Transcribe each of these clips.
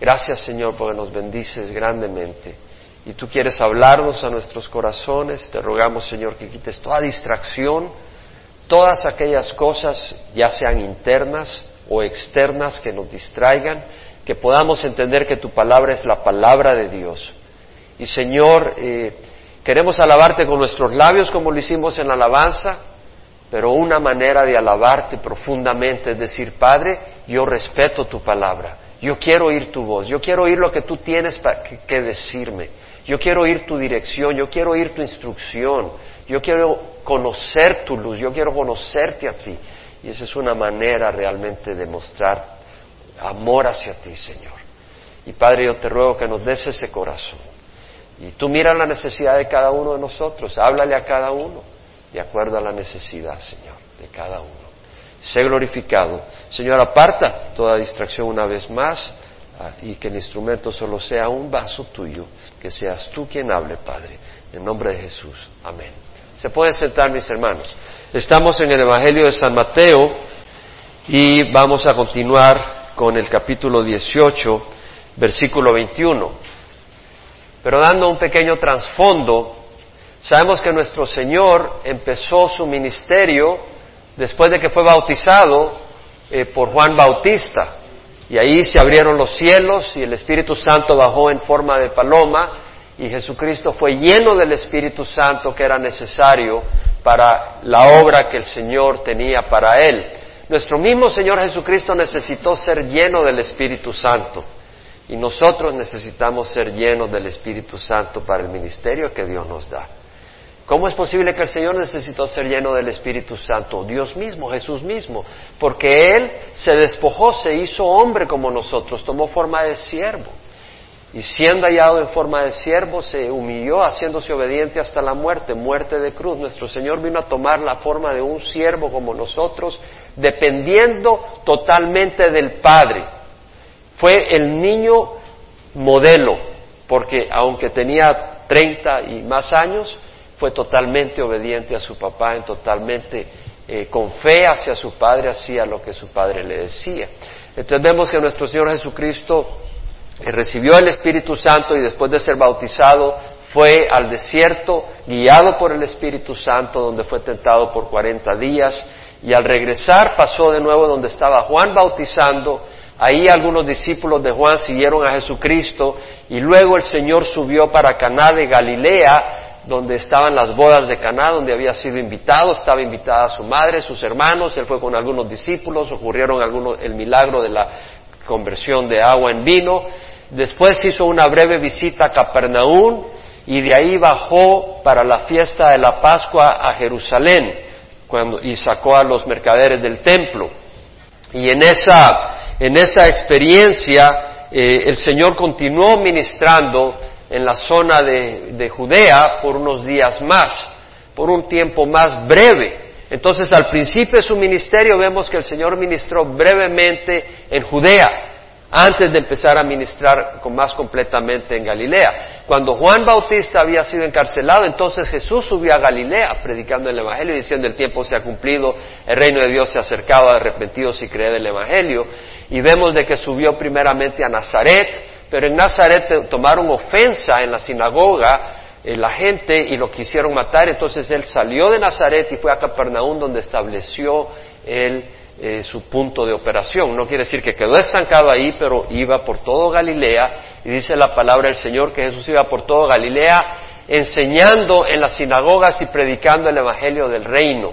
Gracias Señor porque nos bendices grandemente. Y tú quieres hablarnos a nuestros corazones. Te rogamos Señor que quites toda distracción, todas aquellas cosas, ya sean internas o externas, que nos distraigan, que podamos entender que tu palabra es la palabra de Dios. Y Señor, eh, queremos alabarte con nuestros labios como lo hicimos en la alabanza, pero una manera de alabarte profundamente es decir, Padre, yo respeto tu palabra, yo quiero oír tu voz, yo quiero oír lo que tú tienes que decirme, yo quiero oír tu dirección, yo quiero oír tu instrucción, yo quiero conocer tu luz, yo quiero conocerte a ti. Y esa es una manera realmente de mostrar amor hacia ti, Señor. Y Padre, yo te ruego que nos des ese corazón. Y tú mira la necesidad de cada uno de nosotros, háblale a cada uno de acuerdo a la necesidad, Señor, de cada uno. Sé glorificado. Señor, aparta toda distracción una vez más ah, y que el instrumento solo sea un vaso tuyo, que seas tú quien hable, Padre. En nombre de Jesús. Amén. Se pueden sentar, mis hermanos. Estamos en el Evangelio de San Mateo y vamos a continuar con el capítulo 18, versículo 21. Pero dando un pequeño trasfondo Sabemos que nuestro Señor empezó su ministerio después de que fue bautizado eh, por Juan Bautista. Y ahí se abrieron los cielos y el Espíritu Santo bajó en forma de paloma y Jesucristo fue lleno del Espíritu Santo que era necesario para la obra que el Señor tenía para él. Nuestro mismo Señor Jesucristo necesitó ser lleno del Espíritu Santo y nosotros necesitamos ser llenos del Espíritu Santo para el ministerio que Dios nos da. ¿Cómo es posible que el Señor necesitó ser lleno del Espíritu Santo? Dios mismo, Jesús mismo, porque Él se despojó, se hizo hombre como nosotros, tomó forma de siervo. Y siendo hallado en forma de siervo, se humilló, haciéndose obediente hasta la muerte, muerte de cruz. Nuestro Señor vino a tomar la forma de un siervo como nosotros, dependiendo totalmente del Padre. Fue el niño modelo, porque aunque tenía 30 y más años, fue totalmente obediente a su papá, en totalmente eh, con fe hacia su padre, hacía lo que su padre le decía. Entonces vemos que nuestro Señor Jesucristo eh, recibió el Espíritu Santo y después de ser bautizado fue al desierto, guiado por el Espíritu Santo, donde fue tentado por cuarenta días, y al regresar pasó de nuevo donde estaba Juan bautizando, ahí algunos discípulos de Juan siguieron a Jesucristo, y luego el Señor subió para Caná de Galilea, donde estaban las bodas de Caná, donde había sido invitado, estaba invitada su madre, sus hermanos, él fue con algunos discípulos, ocurrieron algunos, el milagro de la conversión de agua en vino, después hizo una breve visita a Capernaum y de ahí bajó para la fiesta de la Pascua a Jerusalén cuando, y sacó a los mercaderes del templo. Y en esa, en esa experiencia eh, el Señor continuó ministrando en la zona de, Judea por unos días más, por un tiempo más breve. Entonces, al principio de su ministerio vemos que el Señor ministró brevemente en Judea, antes de empezar a ministrar con más completamente en Galilea. Cuando Juan Bautista había sido encarcelado, entonces Jesús subió a Galilea predicando el Evangelio diciendo el tiempo se ha cumplido, el reino de Dios se ha acercado, arrepentidos y creed el Evangelio. Y vemos de que subió primeramente a Nazaret, pero en Nazaret tomaron ofensa en la sinagoga eh, la gente y lo quisieron matar, entonces él salió de Nazaret y fue a Capernaum donde estableció él eh, su punto de operación. No quiere decir que quedó estancado ahí, pero iba por todo Galilea y dice la palabra del Señor que Jesús iba por todo Galilea enseñando en las sinagogas y predicando el Evangelio del reino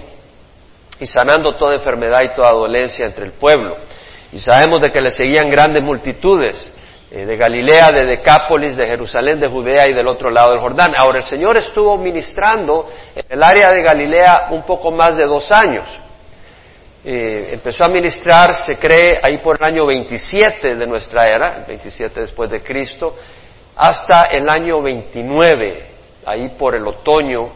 y sanando toda enfermedad y toda dolencia entre el pueblo. Y sabemos de que le seguían grandes multitudes. Eh, de Galilea, de Decápolis, de Jerusalén, de Judea y del otro lado del Jordán. Ahora, el Señor estuvo ministrando en el área de Galilea un poco más de dos años. Eh, empezó a ministrar, se cree, ahí por el año 27 de nuestra era, 27 después de Cristo, hasta el año 29, ahí por el otoño,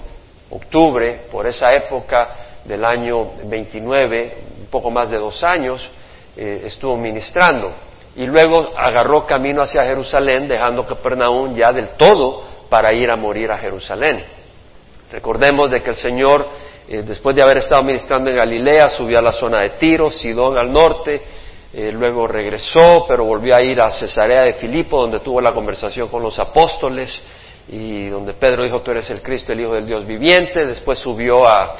octubre, por esa época del año 29, un poco más de dos años, eh, estuvo ministrando y luego agarró camino hacia Jerusalén, dejando Capernaum ya del todo para ir a morir a Jerusalén. Recordemos de que el Señor, eh, después de haber estado ministrando en Galilea, subió a la zona de Tiro, Sidón al norte, eh, luego regresó, pero volvió a ir a Cesarea de Filipo, donde tuvo la conversación con los apóstoles y donde Pedro dijo, tú eres el Cristo, el Hijo del Dios viviente. Después subió a,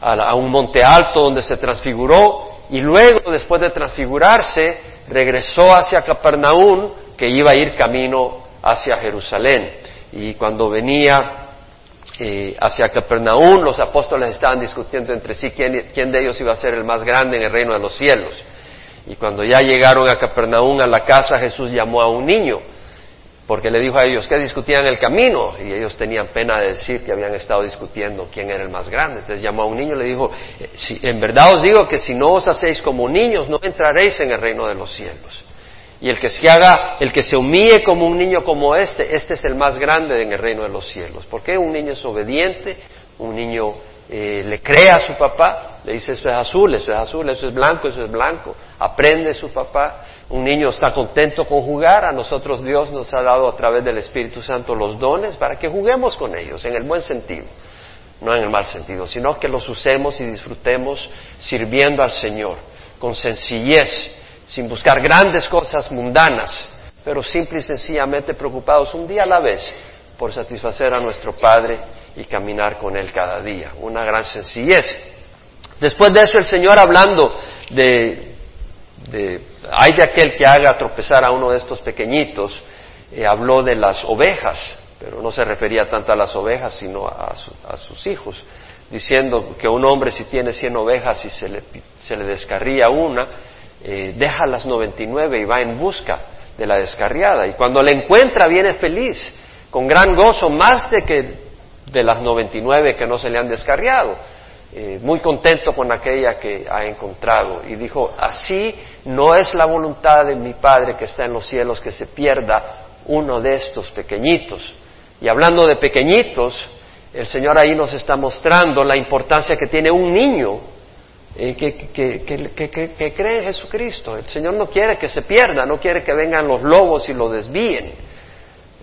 a un monte alto donde se transfiguró y luego, después de transfigurarse, regresó hacia Capernaum, que iba a ir camino hacia Jerusalén. Y cuando venía eh, hacia Capernaum, los apóstoles estaban discutiendo entre sí quién, quién, de ellos iba a ser el más grande en el reino de los cielos. Y cuando ya llegaron a Capernaum, a la casa, Jesús llamó a un niño porque le dijo a ellos que discutían el camino y ellos tenían pena de decir que habían estado discutiendo quién era el más grande. Entonces llamó a un niño y le dijo, eh, si, en verdad os digo que si no os hacéis como niños no entraréis en el reino de los cielos. Y el que se haga, el que se humille como un niño como este, este es el más grande en el reino de los cielos. Porque un niño es obediente, un niño eh, le cree a su papá, le dice eso es azul, eso es azul, eso es blanco, eso es blanco, aprende su papá, un niño está contento con jugar, a nosotros Dios nos ha dado a través del Espíritu Santo los dones para que juguemos con ellos, en el buen sentido, no en el mal sentido, sino que los usemos y disfrutemos sirviendo al Señor, con sencillez, sin buscar grandes cosas mundanas, pero simple y sencillamente preocupados un día a la vez por satisfacer a nuestro Padre y caminar con Él cada día. Una gran sencillez. Después de eso el Señor hablando de, de hay de aquel que haga tropezar a uno de estos pequeñitos, eh, habló de las ovejas, pero no se refería tanto a las ovejas, sino a, sus hijos, diciendo que un hombre si tiene cien ovejas y se le, se le descarría una, eh, deja las noventa y nueve y va en busca de la descarriada. Y cuando la encuentra viene feliz, con gran gozo, más de que de las 99 que no se le han descarriado. Eh, muy contento con aquella que ha encontrado. Y dijo, así no es la voluntad de mi Padre que está en los cielos que se pierda uno de estos pequeñitos. Y hablando de pequeñitos, el Señor ahí nos está mostrando la importancia que tiene un niño eh, que, que, cree en Jesucristo. El Señor no quiere que se pierda, no quiere que vengan los lobos y lo desvíen.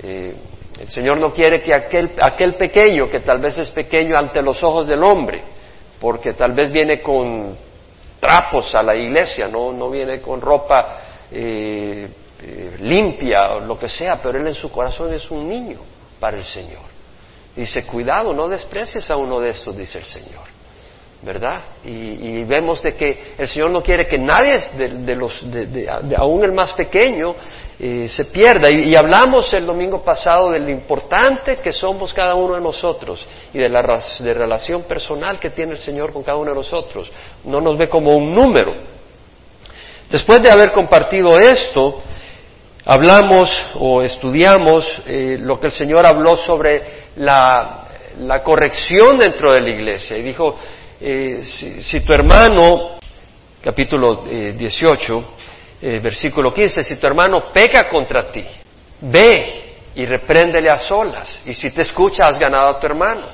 Eh, el Señor no quiere que aquel, aquel pequeño, que tal vez es pequeño ante los ojos del hombre, porque tal vez viene con trapos a la iglesia, no, no viene con ropa eh, eh, limpia o lo que sea, pero él en su corazón es un niño para el Señor. Dice, cuidado, no desprecies a uno de estos, dice el Señor. ¿Verdad? Y, vemos de que el Señor no quiere que nadie de, los, de, aún el más pequeño, se pierda. Y, hablamos el domingo pasado de lo importante que somos cada uno de nosotros y de la de relación personal que tiene el Señor con cada uno de nosotros. No nos ve como un número. Después de haber compartido esto, hablamos o estudiamos eh, lo que el Señor habló sobre la, corrección dentro de la iglesia. Y dijo, eh, si, tu hermano, capítulo 18, eh, eh, versículo 15, si tu hermano peca contra ti, ve y repréndele a solas. Y si te escucha, has ganado a tu hermano.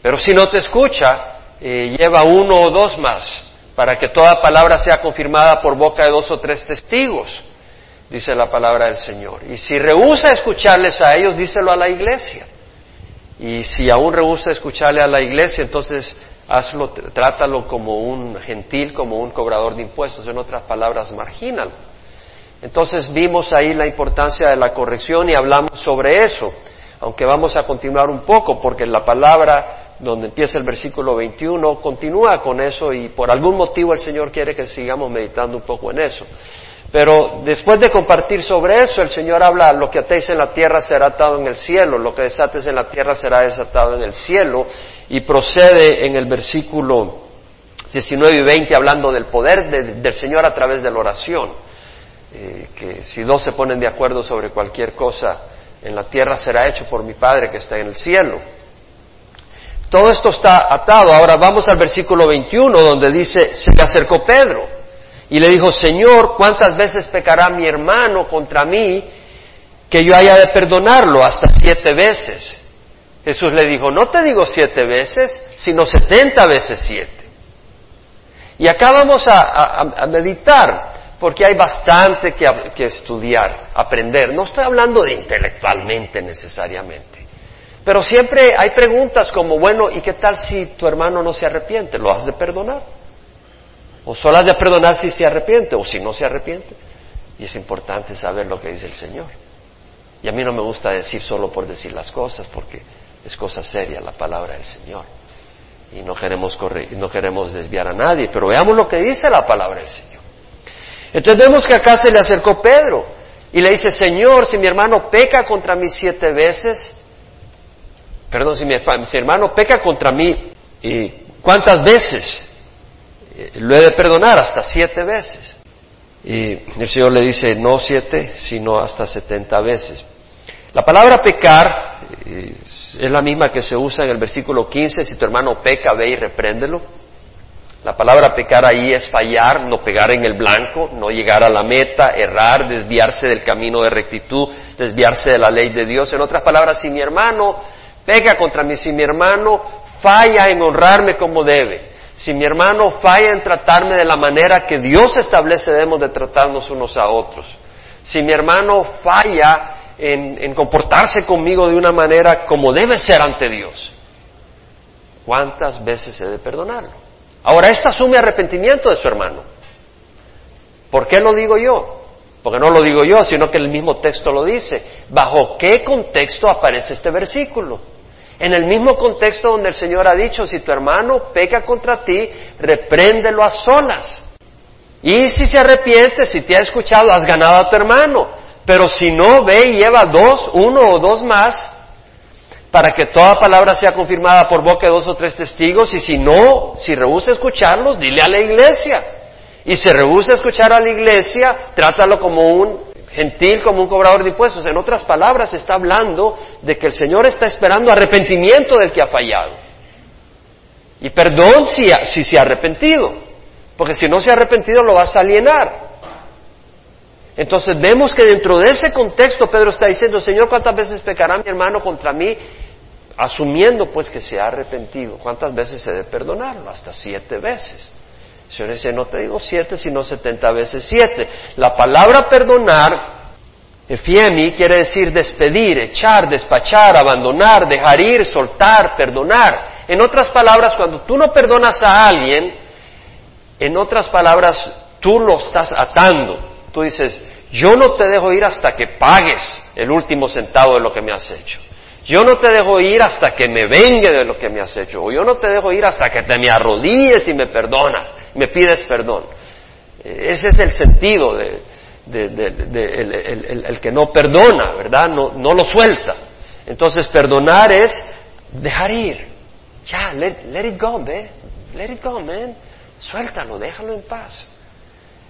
Pero si no te escucha, eh, lleva uno o dos más, para que toda palabra sea confirmada por boca de dos o tres testigos, dice la palabra del Señor. Y si rehúsa escucharles a ellos, díselo a la iglesia. Y si aún rehúsa escucharle a la iglesia, entonces hazlo, trátalo como un gentil, como un cobrador de impuestos, en otras palabras, marginal. Entonces vimos ahí la importancia de la corrección y hablamos sobre eso, aunque vamos a continuar un poco porque la palabra donde empieza el versículo 21 continúa con eso y por algún motivo el Señor quiere que sigamos meditando un poco en eso. Pero después de compartir sobre eso, el Señor habla, lo que atéis en la tierra será atado en el cielo, lo que desates en la tierra será desatado en el cielo, y procede en el versículo 19 y 20 hablando del poder del Señor a través de la oración, eh, que si dos se ponen de acuerdo sobre cualquier cosa en la tierra será hecho por mi Padre que está en el cielo. Todo esto está atado. Ahora vamos al versículo 21 donde dice, se le acercó Pedro y le dijo, Señor, ¿cuántas veces pecará mi hermano contra mí que yo haya de perdonarlo? Hasta siete veces. Jesús le dijo, no te digo siete veces, sino setenta veces siete. Y acá vamos a, meditar, porque hay bastante que, que, estudiar, aprender. No estoy hablando de intelectualmente necesariamente, pero siempre hay preguntas como, bueno, ¿y qué tal si tu hermano no se arrepiente? ¿Lo has de perdonar? O solo has de perdonar si se arrepiente o si no se arrepiente. Y es importante saber lo que dice el Señor. Y a mí no me gusta decir solo por decir las cosas, porque es cosa seria la palabra del Señor. Y no queremos, no queremos desviar a nadie, pero veamos lo que dice la palabra del Señor. Entonces vemos que acá se le acercó Pedro y le dice, Señor, si mi hermano peca contra mí siete veces, perdón, si mi, hermano peca contra mí, ¿y ¿cuántas veces? Eh, lo he de perdonar hasta siete veces. Y el Señor le dice, no siete, sino hasta setenta veces. La palabra pecar eh, es la misma que se usa en el versículo 15, si tu hermano peca, ve y repréndelo. La palabra pecar ahí es fallar, no pegar en el blanco, no llegar a la meta, errar, desviarse del camino de rectitud, desviarse de la ley de Dios. En otras palabras, si mi hermano peca contra mí, si mi hermano falla en honrarme como debe, si mi hermano falla en tratarme de la manera que Dios establece debemos de tratarnos unos a otros, si mi hermano falla en, comportarse conmigo de una manera como debe ser ante Dios. ¿Cuántas veces he de perdonarlo? Ahora, esto asume arrepentimiento de su hermano. ¿Por qué lo digo yo? Porque no lo digo yo, sino que el mismo texto lo dice. ¿Bajo qué contexto aparece este versículo? En el mismo contexto donde el Señor ha dicho, si tu hermano peca contra ti, repréndelo a solas. Y si se arrepiente, si te ha escuchado, has ganado a tu hermano. Pero si no, ve y lleva dos, uno o dos más, para que toda palabra sea confirmada por boca de dos o tres testigos, y si no, si rehúsa escucharlos, dile a la iglesia. Y si rehúsa escuchar a la iglesia, trátalo como un gentil, como un cobrador de impuestos. En otras palabras, está hablando de que el Señor está esperando arrepentimiento del que ha fallado. Y perdón si, si se ha arrepentido, porque si no se ha arrepentido lo vas a alienar. Entonces vemos que dentro de ese contexto Pedro está diciendo, Señor, ¿cuántas veces pecará mi hermano contra mí? Asumiendo pues que se ha arrepentido. ¿Cuántas veces se debe perdonarlo? Hasta siete veces. El Señor no te digo siete, sino setenta veces siete. La palabra perdonar, efiemi, quiere decir despedir, echar, despachar, abandonar, dejar ir, soltar, perdonar. En otras palabras, cuando tú no perdonas a alguien, en otras palabras, tú lo estás atando. Tú dices, yo no te dejo ir hasta que pagues el último centavo de lo que me has hecho. Yo no te dejo ir hasta que me vengue de lo que me has hecho. O yo no te dejo ir hasta que te me arrodilles y me perdonas, me pides perdón. Ese es el sentido de, el, que no perdona, ¿verdad? No, no lo suelta. Entonces perdonar es dejar ir. Ya, let, let it go, man. Let it go, man. Suéltalo, déjalo en paz.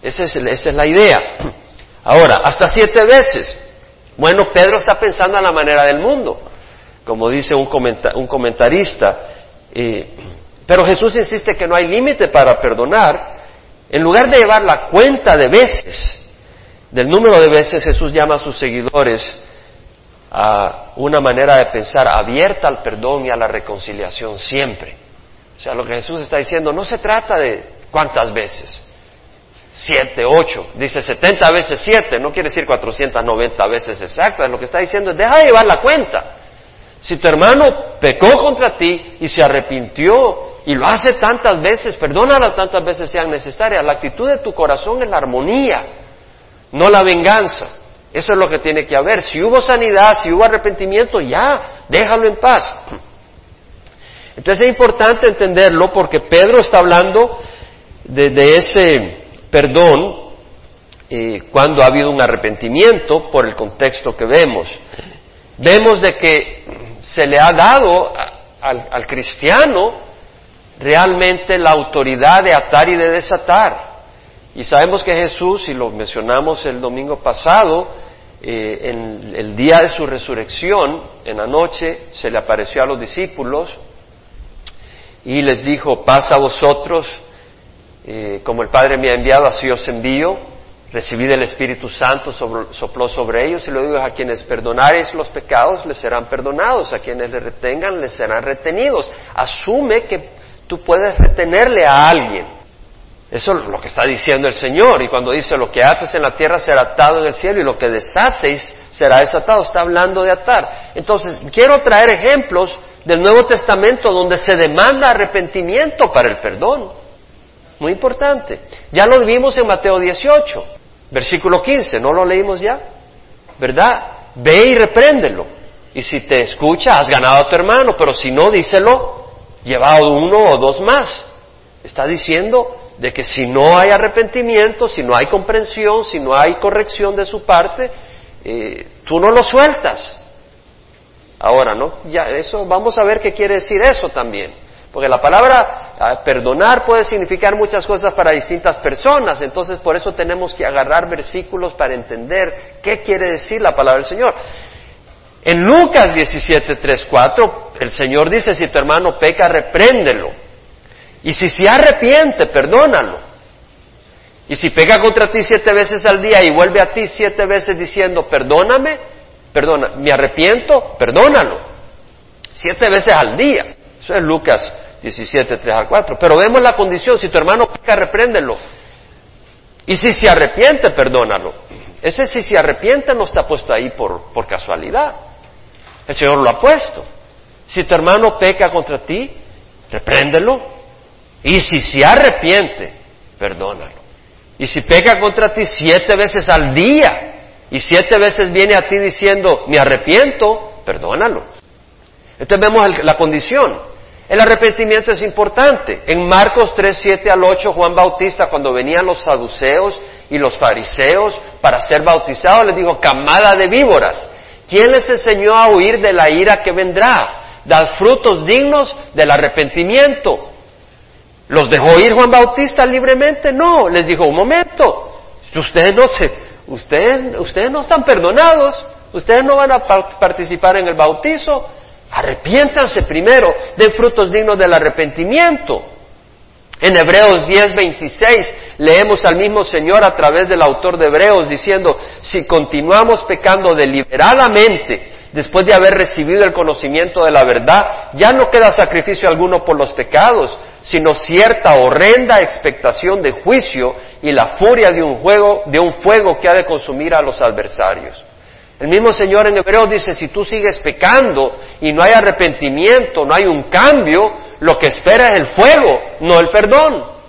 Esa es, la idea. Ahora, hasta siete veces. Bueno, Pedro está pensando a la manera del mundo, como dice un, comentarista. pero Jesús insiste que no hay límite para perdonar. En lugar de llevar la cuenta de veces, del número de veces Jesús llama a sus seguidores a una manera de pensar abierta al perdón y a la reconciliación siempre. O sea, lo que Jesús está diciendo no se trata de cuántas veces, siete, ocho, dice setenta veces siete, no quiere decir cuatrocientas noventa veces exactas, lo que está diciendo es deja de llevar la cuenta. Si tu hermano pecó contra ti y se arrepintió y lo hace tantas veces, perdónala tantas veces sean necesarias, la actitud de tu corazón es la armonía, no la venganza. Eso es lo que tiene que haber. Si hubo sanidad, si hubo arrepentimiento, ya, déjalo en paz. Entonces es importante entenderlo porque Pedro está hablando de, ese perdón eh, cuando ha habido un arrepentimiento por el contexto que vemos. Vemos de que se le ha dado al, cristiano realmente la autoridad de atar y de desatar. Y sabemos que Jesús, y lo mencionamos el domingo pasado, eh, en el día de su resurrección, en la noche, se le apareció a los discípulos y les dijo, paz a vosotros, eh, como el Padre me ha enviado, así os envío. Recibid el Espíritu Santo, sopló sobre ellos y lo digo, a quienes perdonareis los pecados les serán perdonados, a quienes le retengan les serán retenidos. Asume que tú puedes retenerle a alguien. Eso es lo que está diciendo el Señor. Y cuando dice lo que ates en la tierra será atado en el cielo y lo que desateis será desatado, está hablando de atar. Entonces, quiero traer ejemplos del Nuevo Testamento donde se demanda arrepentimiento para el perdón. Muy importante. Ya lo vimos en Mateo 18, versículo 15, ¿no lo leímos ya? ¿Verdad? Ve y repréndelo. Y si te escucha, has ganado a tu hermano, pero si no, díselo, llevado uno o dos más. Está diciendo de que si no hay arrepentimiento, si no hay comprensión, si no hay corrección de su parte, eh, tú no lo sueltas. Ahora, ¿no? Ya, eso, vamos a ver qué quiere decir eso también. Porque la palabra ah, perdonar puede significar muchas cosas para distintas personas, entonces por eso tenemos que agarrar versículos para entender qué quiere decir la palabra del Señor. En Lucas 17, 3, 4, el Señor dice, si tu hermano peca, repréndelo. Y si se arrepiente, perdónalo. Y si peca contra ti siete veces al día y vuelve a ti siete veces diciendo, perdóname, perdona, me arrepiento, perdónalo. Siete veces al día. Eso es Lucas 17, 3 al 4. Pero vemos la condición, si tu hermano peca, repréndelo. Y si se arrepiente, perdónalo. Ese si se arrepiente no está puesto ahí por, por casualidad. El Señor lo ha puesto. Si tu hermano peca contra ti, repréndelo. Y si se arrepiente, perdónalo. Y si peca contra ti siete veces al día y siete veces viene a ti diciendo, me arrepiento, perdónalo. Entonces vemos la condición. El arrepentimiento es importante. En Marcos 3, 7 al 8, Juan Bautista, cuando venían los saduceos y los fariseos para ser bautizados, les dijo, camada de víboras, ¿quién les enseñó a huir de la ira que vendrá? Dad frutos dignos del arrepentimiento. ¿Los dejó ir Juan Bautista libremente? No, les dijo, un momento, ustedes no se, ustedes, ustedes no están perdonados, ustedes no van a participar en el bautizo, arrepiéntanse primero, den frutos dignos del arrepentimiento. En Hebreos 10, 26 leemos al mismo Señor a través del autor de Hebreos diciendo, si continuamos pecando deliberadamente, después de haber recibido el conocimiento de la verdad, ya no queda sacrificio alguno por los pecados, sino cierta horrenda expectación de juicio y la furia de un, juego, de un fuego que ha de consumir a los adversarios. El mismo Señor en Hebreo dice, si tú sigues pecando y no hay arrepentimiento, no hay un cambio, lo que espera es el fuego, no el perdón.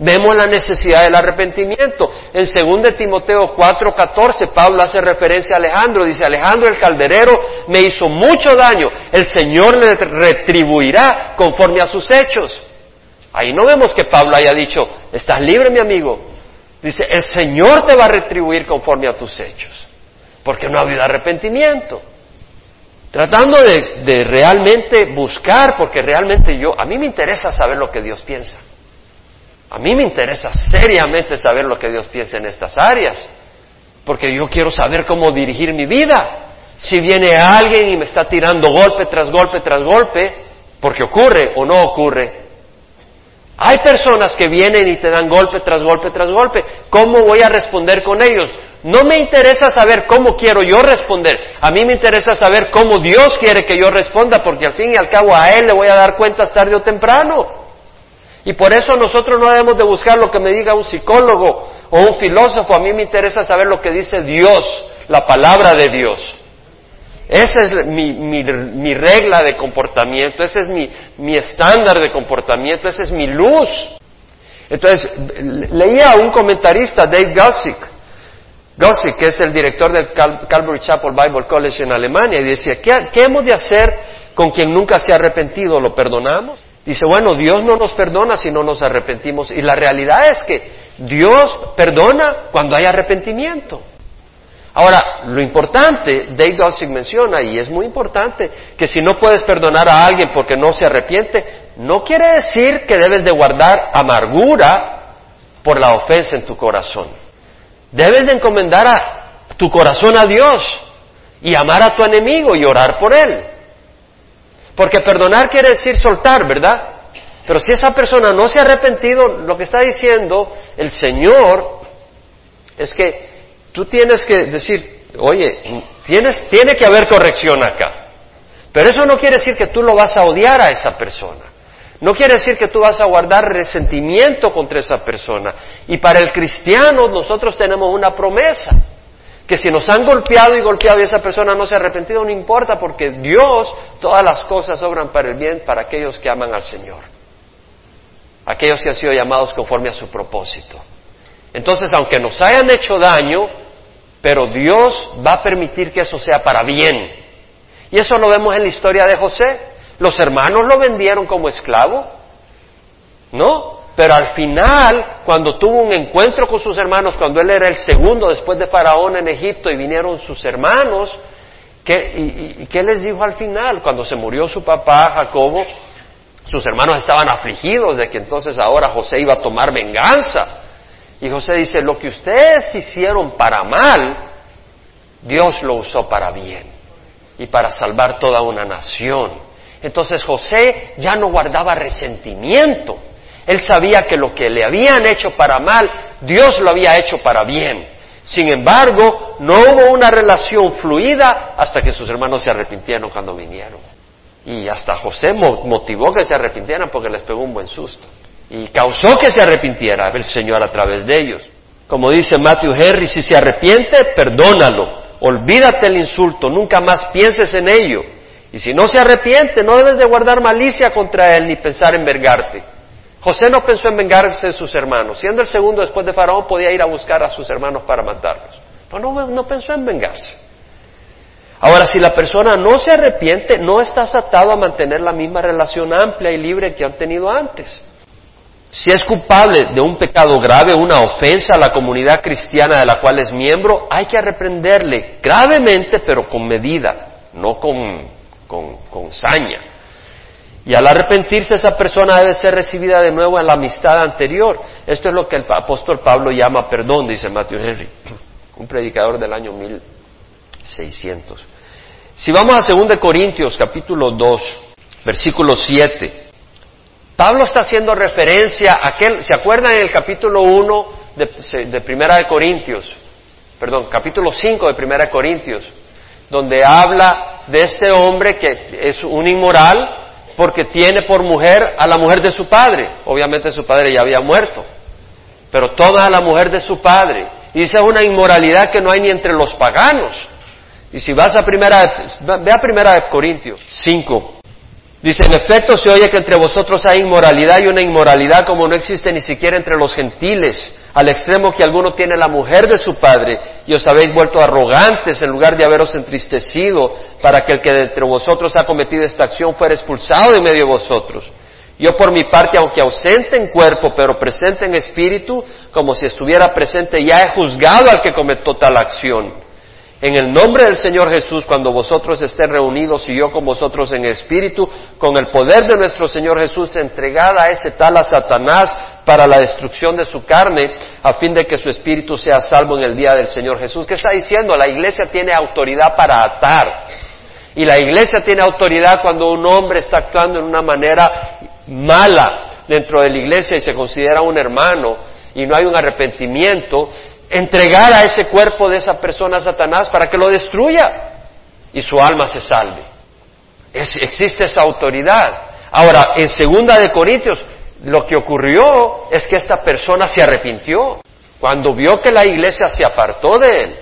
Vemos la necesidad del arrepentimiento. En 2 Timoteo 4:14 Pablo hace referencia a Alejandro, dice, Alejandro el calderero me hizo mucho daño, el Señor le retribuirá conforme a sus hechos. Ahí no vemos que Pablo haya dicho, estás libre mi amigo. Dice, el Señor te va a retribuir conforme a tus hechos, porque no ha habido arrepentimiento. Tratando de, de realmente buscar, porque realmente yo, a mí me interesa saber lo que Dios piensa. A mí me interesa seriamente saber lo que Dios piensa en estas áreas, porque yo quiero saber cómo dirigir mi vida. Si viene alguien y me está tirando golpe tras golpe tras golpe, porque ocurre o no ocurre. Hay personas que vienen y te dan golpe tras golpe tras golpe. ¿Cómo voy a responder con ellos? No me interesa saber cómo quiero yo responder. A mí me interesa saber cómo Dios quiere que yo responda, porque al fin y al cabo a Él le voy a dar cuentas tarde o temprano. Y por eso nosotros no debemos de buscar lo que me diga un psicólogo o un filósofo. A mí me interesa saber lo que dice Dios, la palabra de Dios. Esa es mi, regla de comportamiento, ese es mi, estándar de comportamiento, esa es mi luz. Entonces, leía a un comentarista, Dave Gussick, Gussick, que es el director del Calvary Chapel Bible College en Alemania, y decía, ¿qué, ¿qué hemos de hacer con quien nunca se ha arrepentido? ¿Lo perdonamos? Dice, bueno, Dios no nos perdona si no nos arrepentimos. Y la realidad es que Dios perdona cuando hay arrepentimiento. Ahora, lo importante, Dave Gossig menciona, y es muy importante, que si no puedes perdonar a alguien porque no se arrepiente, no quiere decir que debes de guardar amargura por la ofensa en tu corazón. Debes de encomendar a tu corazón a Dios y amar a tu enemigo y orar por él. Porque perdonar quiere decir soltar, ¿verdad? Pero si esa persona no se ha arrepentido, lo que está diciendo el Señor es que tú tienes que decir, oye, tienes, tiene que haber corrección acá. Pero eso no quiere decir que tú lo vas a odiar a esa persona. No quiere decir que tú vas a guardar resentimiento contra esa persona. Y para el cristiano nosotros tenemos una promesa que si nos han golpeado y golpeado y esa persona no se ha arrepentido, no importa, porque Dios, todas las cosas obran para el bien para aquellos que aman al Señor. aquellos que han sido llamados conforme a su propósito. Entonces, aunque nos hayan hecho daño, pero Dios va a permitir que eso sea para bien. Y eso lo vemos en la historia de José. Los hermanos lo vendieron como esclavo, ¿no? Pero al final, cuando tuvo un encuentro con sus hermanos, cuando él era el segundo después de Faraón en Egipto y vinieron sus hermanos, ¿qué, y, y, qué les dijo al final? Cuando se murió su papá, Jacobo, sus hermanos estaban afligidos de que entonces ahora José iba a tomar venganza. Y José dice, lo que ustedes hicieron para mal, Dios lo usó para bien y para salvar toda una nación. Entonces José ya no guardaba resentimiento. Él sabía que lo que le habían hecho para mal, Dios lo había hecho para bien. Sin embargo, no hubo una relación fluida hasta que sus hermanos se arrepintieron cuando vinieron. Y hasta José motivó que se arrepintieran porque les pegó un buen susto y causó que se arrepintiera el Señor a través de ellos. Como dice Matthew Henry, si se arrepiente, perdónalo, olvídate el insulto, nunca más pienses en ello. Y si no se arrepiente, no debes de guardar malicia contra él ni pensar en vengarte. José no pensó en vengarse de sus hermanos. Siendo el segundo después de Faraón, podía ir a buscar a sus hermanos para matarlos. Pero no, no pensó en vengarse. Ahora, si la persona no se arrepiente, no estás atado a mantener la misma relación amplia y libre que han tenido antes. Si es culpable de un pecado grave, una ofensa a la comunidad cristiana de la cual es miembro, hay que reprenderle gravemente, pero con medida, no con, con, saña. Y al arrepentirse esa persona debe ser recibida de nuevo en la amistad anterior. Esto es lo que el apóstol Pablo llama perdón, dice Matthew Henry, un predicador del año 1600. Si vamos a 2 Corintios capítulo 2, versículo 7. Pablo está haciendo referencia a aquel, ¿se acuerdan en el capítulo 1 de, de, Primera de Corintios? Perdón, capítulo 5 de Primera de Corintios, donde habla de este hombre que es un inmoral porque tiene por mujer a la mujer de su padre. Obviamente su padre ya había muerto, pero toma a la mujer de su padre. Y dice es una inmoralidad que no hay ni entre los paganos. Y si vas a primera, ve a primera de Corintios 5, Dice, en efecto se oye que entre vosotros hay inmoralidad y una inmoralidad como no existe ni siquiera entre los gentiles, al extremo que alguno tiene la mujer de su padre y os habéis vuelto arrogantes en lugar de haberos entristecido para que el que de entre vosotros ha cometido esta acción fuera expulsado de medio de vosotros. Yo por mi parte, aunque ausente en cuerpo, pero presente en espíritu, como si estuviera presente, ya he juzgado al que cometió tal acción. En el nombre del Señor Jesús, cuando vosotros estén reunidos y yo con vosotros en espíritu, con el poder de nuestro Señor Jesús, entregada a ese tal a Satanás para la destrucción de su carne, a fin de que su espíritu sea salvo en el día del Señor Jesús. ¿Qué está diciendo? La iglesia tiene autoridad para atar. Y la iglesia tiene autoridad cuando un hombre está actuando en una manera mala dentro de la iglesia y se considera un hermano y no hay un arrepentimiento, entregar a ese cuerpo de esa persona a Satanás para que lo destruya y su alma se salve. existe esa autoridad. Ahora, en segunda de Corintios, lo que ocurrió es que esta persona se arrepintió cuando vio que la iglesia se apartó de él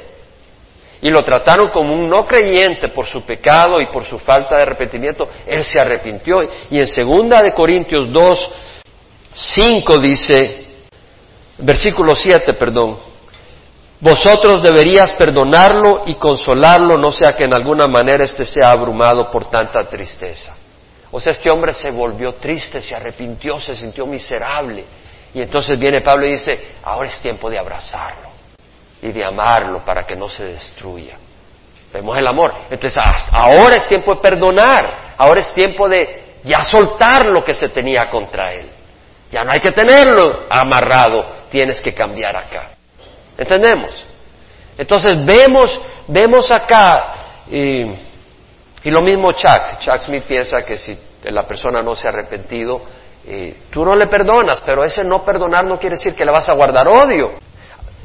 y lo trataron como un no creyente por su pecado y por su falta de arrepentimiento, él se arrepintió. Y en segunda de Corintios 2, 5 dice, versículo 7, perdón, vosotros deberías perdonarlo y consolarlo, no sea que en alguna manera éste sea abrumado por tanta tristeza. O sea, este hombre se volvió triste, se arrepintió, se sintió miserable. Y entonces viene Pablo y dice, ahora es tiempo de abrazarlo y de amarlo para que no se destruya. Vemos el amor. Entonces, ahora es tiempo de perdonar, ahora es tiempo de ya soltar lo que se tenía contra él. Ya no hay que tenerlo amarrado, tienes que cambiar acá. ¿Entendemos? Entonces vemos, vemos acá, y, lo mismo Chuck, Chuck Smith piensa que si la persona no se ha arrepentido, eh, tú no le perdonas, pero ese no perdonar no quiere decir que le vas a guardar odio.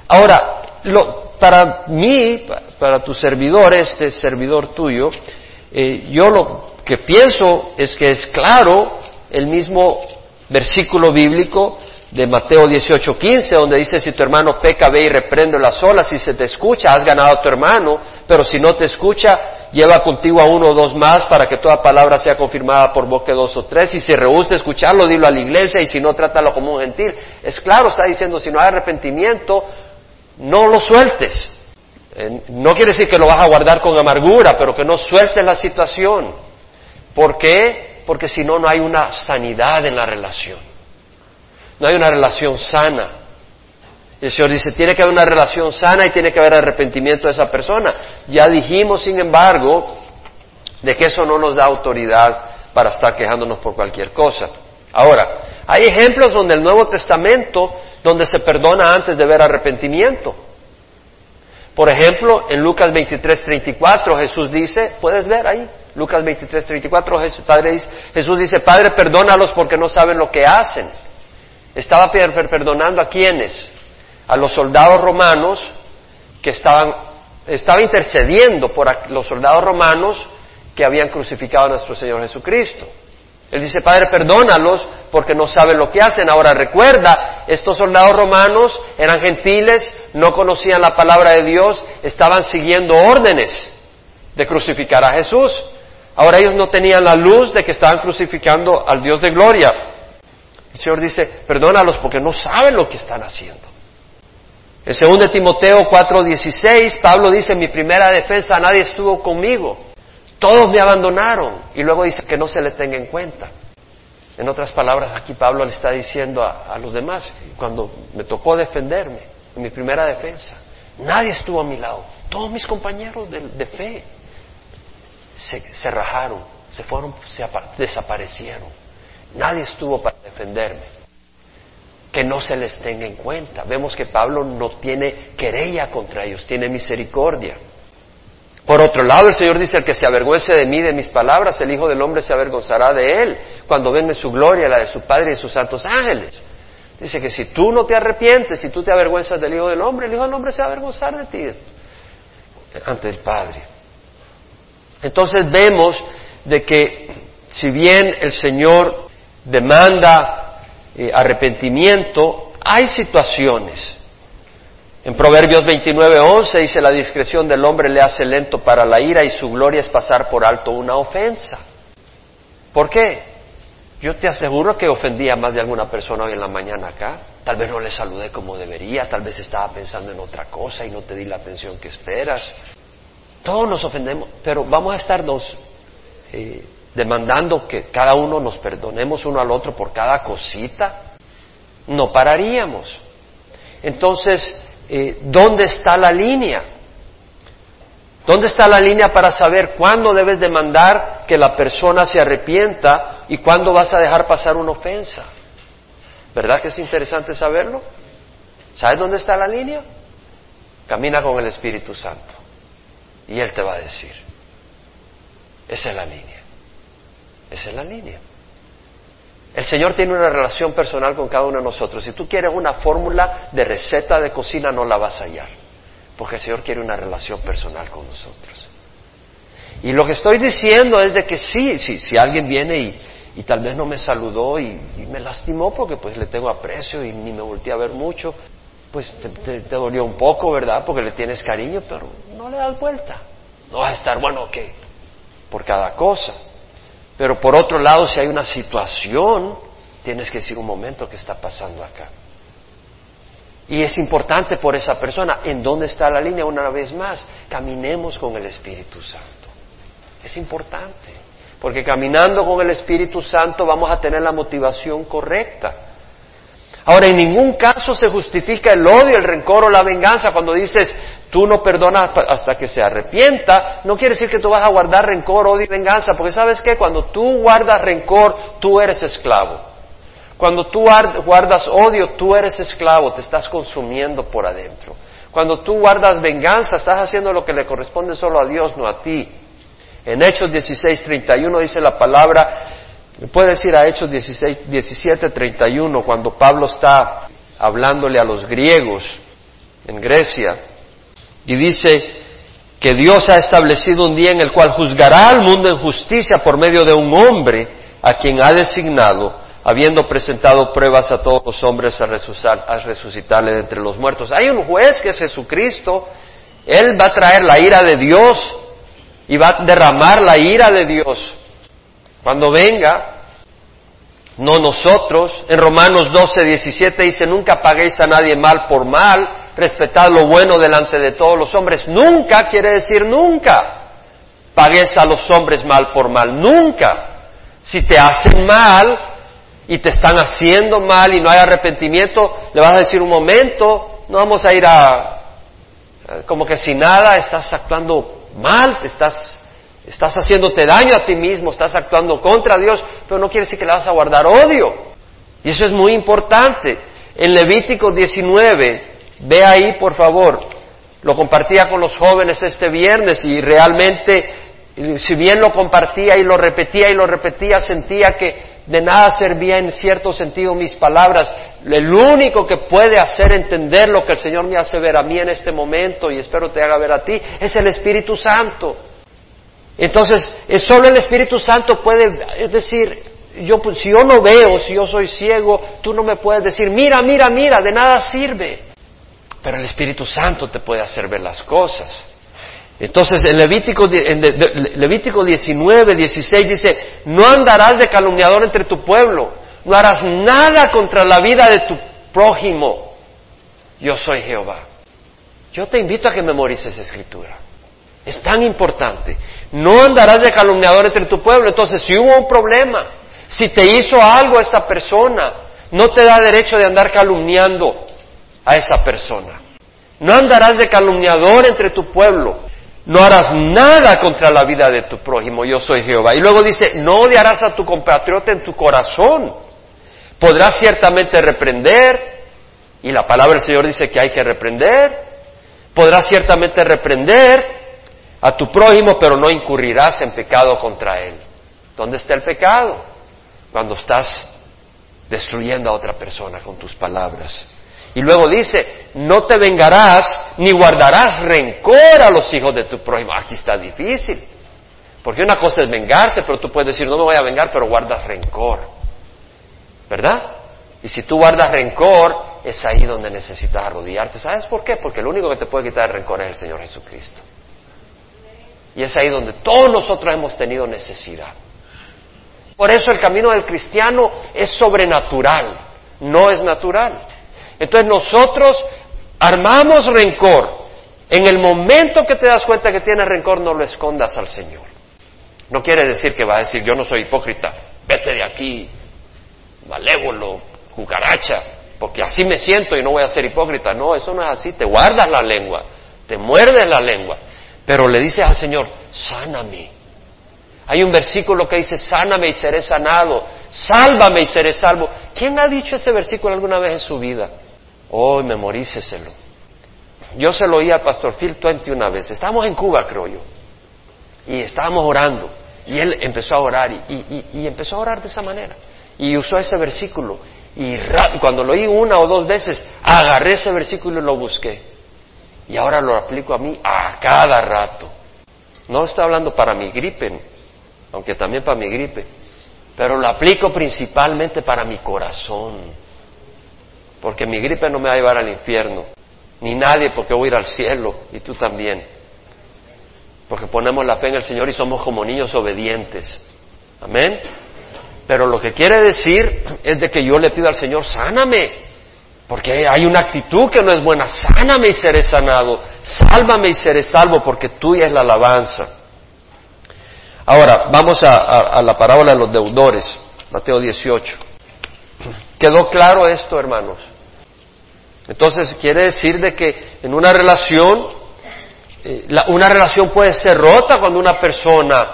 Ahora, lo, para mí, para tu servidor, este servidor tuyo, eh, yo lo que pienso es que es claro el mismo versículo bíblico de Mateo 18:15, donde dice, si tu hermano peca, ve y reprende las olas, si se te escucha, has ganado a tu hermano, pero si no te escucha, lleva contigo a uno o dos más para que toda palabra sea confirmada por boca de dos o tres. Y si rehúsa escucharlo, dilo a la iglesia y si no, trátalo como un gentil. Es claro, está diciendo, si no hay arrepentimiento, no lo sueltes. No quiere decir que lo vas a guardar con amargura, pero que no sueltes la situación. ¿Por qué? Porque si no, no hay una sanidad en la relación. No hay una relación sana. Y el Señor dice, tiene que haber una relación sana y tiene que haber arrepentimiento de esa persona. Ya dijimos, sin embargo, de que eso no nos da autoridad para estar quejándonos por cualquier cosa. Ahora, hay ejemplos donde el Nuevo Testamento, donde se perdona antes de ver arrepentimiento. Por ejemplo, en Lucas 23, 34 Jesús dice, puedes ver ahí, Lucas 23, 34 Jesús, Jesús dice, Padre, perdónalos porque no saben lo que hacen. Estaba perdonando a quienes? A los soldados romanos que estaban, estaba intercediendo por los soldados romanos que habían crucificado a nuestro Señor Jesucristo. Él dice, Padre, perdónalos porque no saben lo que hacen. Ahora recuerda, estos soldados romanos eran gentiles, no conocían la palabra de Dios, estaban siguiendo órdenes de crucificar a Jesús. Ahora ellos no tenían la luz de que estaban crucificando al Dios de gloria. El Señor dice, perdónalos porque no saben lo que están haciendo. En 2 Timoteo 4:16, Pablo dice, mi primera defensa, nadie estuvo conmigo. Todos me abandonaron. Y luego dice que no se le tenga en cuenta. En otras palabras, aquí Pablo le está diciendo a, los demás, cuando me tocó defenderme, en mi primera defensa, nadie estuvo a mi lado. Todos mis compañeros de, fe se, rajaron, se fueron, se desaparecieron. Nadie estuvo para defenderme. Que no se les tenga en cuenta. Vemos que Pablo no tiene querella contra ellos, tiene misericordia. Por otro lado, el Señor dice, el que se avergüence de mí, de mis palabras, el Hijo del Hombre se avergonzará de él, cuando venga su gloria, la de su Padre y sus santos ángeles. Dice que si tú no te arrepientes, si tú te avergüenzas del Hijo del Hombre, el Hijo del Hombre se va a avergonzar de ti ante el Padre. Entonces vemos de que si bien el Señor demanda eh, arrepentimiento, hay situaciones en Proverbios 29:11 dice, la discreción del hombre le hace lento para la ira y su gloria es pasar por alto una ofensa. ¿Por qué? Yo te aseguro que ofendía a más de alguna persona hoy en la mañana acá. Tal vez no le saludé como debería, tal vez estaba pensando en otra cosa y no te di la atención que esperas. Todos nos ofendemos, pero vamos a estarnos eh, demandando que cada uno nos perdonemos uno al otro por cada cosita. No pararíamos. Entonces, eh, ¿dónde está la línea? ¿Dónde está la línea para saber cuándo debes demandar que la persona se arrepienta y cuándo vas a dejar pasar una ofensa? ¿Verdad que es interesante saberlo? ¿Sabes dónde está la línea? Camina con el Espíritu Santo y Él te va a decir. Esa es la línea. Esa es la línea. El Señor tiene una relación personal con cada uno de nosotros. Si tú quieres una fórmula de receta de cocina, no la vas a hallar. Porque el Señor quiere una relación personal con nosotros. Y lo que estoy diciendo es de que sí, sí si alguien viene y, tal vez no me saludó y, me lastimó porque pues le tengo aprecio y ni me volteé a ver mucho, pues te, te, dolió un poco, ¿verdad? Porque le tienes cariño, pero no le das vuelta. No vas a estar, bueno, ok, por cada cosa. Pero por otro lado, si hay una situación, tienes que decir un momento que está pasando acá. Y es importante por esa persona. ¿En dónde está la línea? Una vez más, caminemos con el Espíritu Santo. Es importante. Porque caminando con el Espíritu Santo vamos a tener la motivación correcta. Ahora, en ningún caso se justifica el odio, el rencor o la venganza cuando dices, tú no perdonas hasta que se arrepienta, no quiere decir que tú vas a guardar rencor, odio y venganza, porque sabes que cuando tú guardas rencor, tú eres esclavo. Cuando tú guardas odio, tú eres esclavo, te estás consumiendo por adentro. Cuando tú guardas venganza, estás haciendo lo que le corresponde solo a Dios, no a ti. En Hechos 16:31 dice la palabra, puede decir a Hechos 16, 17:31, cuando Pablo está hablándole a los griegos en Grecia, y dice que Dios ha establecido un día en el cual juzgará al mundo en justicia por medio de un hombre a quien ha designado, habiendo presentado pruebas a todos los hombres a, resucitar, a resucitarle de entre los muertos. Hay un juez que es Jesucristo, Él va a traer la ira de Dios y va a derramar la ira de Dios. Cuando venga, no nosotros. En Romanos 12, 17 dice, nunca paguéis a nadie mal por mal, respetad lo bueno delante de todos los hombres. Nunca quiere decir nunca. Pagues a los hombres mal por mal. Nunca. Si te hacen mal y te están haciendo mal y no hay arrepentimiento, le vas a decir un momento, no vamos a ir a, como que sin nada, estás actuando mal, te estás, estás haciéndote daño a ti mismo, estás actuando contra Dios, pero no quiere decir que le vas a guardar odio. Y eso es muy importante. En Levítico 19, ve ahí por favor, lo compartía con los jóvenes este viernes y realmente, si bien lo compartía y lo repetía y lo repetía, sentía que de nada servía en cierto sentido mis palabras. El único que puede hacer entender lo que el Señor me hace ver a mí en este momento y espero te haga ver a ti es el Espíritu Santo. Entonces, es solo el Espíritu Santo puede, es decir, yo, si yo no veo, si yo soy ciego, tú no me puedes decir, mira, mira, mira, de nada sirve. Pero el Espíritu Santo te puede hacer ver las cosas. Entonces, en Levítico, Levítico 19, 16 dice, no andarás de calumniador entre tu pueblo, no harás nada contra la vida de tu prójimo. Yo soy Jehová. Yo te invito a que memorices esa escritura. Es tan importante. No andarás de calumniador entre tu pueblo. Entonces, si hubo un problema, si te hizo algo esta persona, no te da derecho de andar calumniando a esa persona. No andarás de calumniador entre tu pueblo. No harás nada contra la vida de tu prójimo. Yo soy Jehová. Y luego dice, no odiarás a tu compatriota en tu corazón. Podrás ciertamente reprender. Y la palabra del Señor dice que hay que reprender. Podrás ciertamente reprender a tu prójimo, pero no incurrirás en pecado contra él. ¿Dónde está el pecado? Cuando estás destruyendo a otra persona con tus palabras. Y luego dice, no te vengarás ni guardarás rencor a los hijos de tu prójimo. Aquí está difícil. Porque una cosa es vengarse, pero tú puedes decir, no me voy a vengar, pero guardas rencor. ¿Verdad? Y si tú guardas rencor, es ahí donde necesitas arrodillarte. ¿Sabes por qué? Porque lo único que te puede quitar el rencor es el Señor Jesucristo. Y es ahí donde todos nosotros hemos tenido necesidad. Por eso el camino del cristiano es sobrenatural, no es natural. Entonces nosotros armamos rencor. En el momento que te das cuenta que tienes rencor, no lo escondas al Señor. No quiere decir que va a decir, yo no soy hipócrita, vete de aquí, malévolo, cucaracha, porque así me siento y no voy a ser hipócrita. No, eso no es así, te guardas la lengua, te muerdes la lengua, pero le dices al Señor, sáname. Hay un versículo que dice, sáname y seré sanado, sálvame y seré salvo. ¿Quién ha dicho ese versículo alguna vez en su vida? Hoy memoríceselo. Yo se lo oí al pastor Phil Twenty una vez. Estábamos en Cuba, creo yo. Y estábamos orando. Y él empezó a orar y, empezó a orar de esa manera. Y usó ese versículo. Y cuando lo oí una o dos veces, agarré ese versículo y lo busqué. Y ahora lo aplico a mí a cada rato. No estoy hablando para mi gripe, aunque también para mi gripe. Pero lo aplico principalmente para mi corazón porque mi gripe no me va a llevar al infierno, ni nadie porque voy a ir al cielo, y tú también. Porque ponemos la fe en el Señor y somos como niños obedientes. Amén. Pero lo que quiere decir es de que yo le pido al Señor, sáname, porque hay una actitud que no es buena, sáname y seré sanado, sálvame y seré salvo, porque tuya es la alabanza. Ahora, vamos a, a la parábola de los deudores, Mateo 18. ¿Quedó claro esto, hermanos? Entonces quiere decir de que en una relación, eh, una relación puede ser rota cuando una persona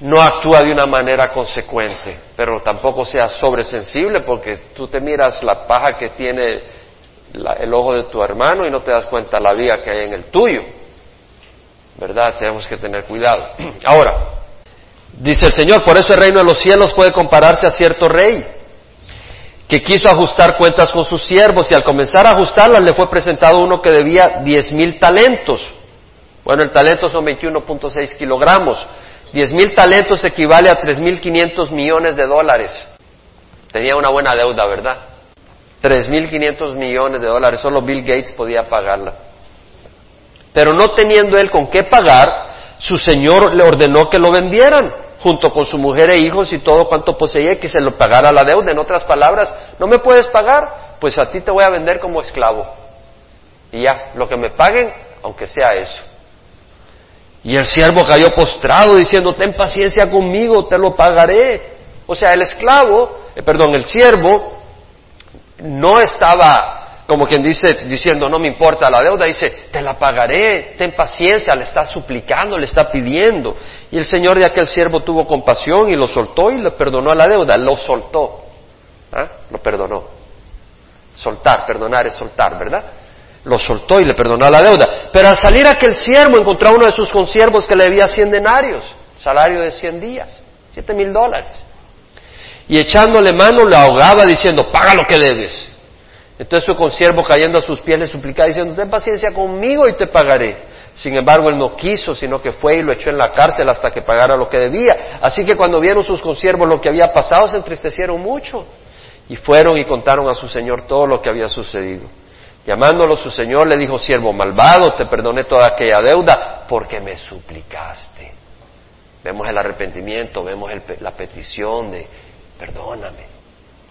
no actúa de una manera consecuente, pero tampoco sea sobresensible porque tú te miras la paja que tiene el ojo de tu hermano y no te das cuenta la vida que hay en el tuyo. ¿Verdad? Tenemos que tener cuidado. Ahora, dice el Señor, por eso el reino de los cielos puede compararse a cierto rey que quiso ajustar cuentas con sus siervos y al comenzar a ajustarlas le fue presentado uno que debía diez mil talentos. Bueno, el talento son 21.6 kilogramos. Diez mil talentos equivale a tres mil quinientos millones de dólares. Tenía una buena deuda, ¿verdad? Tres mil quinientos millones de dólares, solo Bill Gates podía pagarla. Pero no teniendo él con qué pagar, su señor le ordenó que lo vendieran, junto con su mujer e hijos y todo cuanto poseía, que se lo pagara la deuda. En otras palabras, no me puedes pagar, pues a ti te voy a vender como esclavo. Y ya, lo que me paguen, aunque sea eso. Y el siervo cayó postrado diciendo, ten paciencia conmigo, te lo pagaré. O sea, el esclavo, eh, perdón, el siervo no estaba como quien dice, diciendo, no me importa la deuda, dice, te la pagaré, ten paciencia, le está suplicando, le está pidiendo. Y el Señor de aquel siervo tuvo compasión y lo soltó y le perdonó a la deuda, lo soltó, ¿Ah? lo perdonó. Soltar, perdonar es soltar, ¿verdad? Lo soltó y le perdonó a la deuda. Pero al salir aquel siervo encontró a uno de sus consiervos que le debía cien denarios, salario de cien días, siete mil dólares. Y echándole mano le ahogaba diciendo, paga lo que debes. Entonces su consiervo cayendo a sus pies le suplicaba diciendo, ten paciencia conmigo y te pagaré. Sin embargo, él no quiso, sino que fue y lo echó en la cárcel hasta que pagara lo que debía. Así que cuando vieron sus consiervos lo que había pasado, se entristecieron mucho. Y fueron y contaron a su señor todo lo que había sucedido. Llamándolo su señor, le dijo, siervo malvado, te perdoné toda aquella deuda porque me suplicaste. Vemos el arrepentimiento, vemos la petición de, perdóname.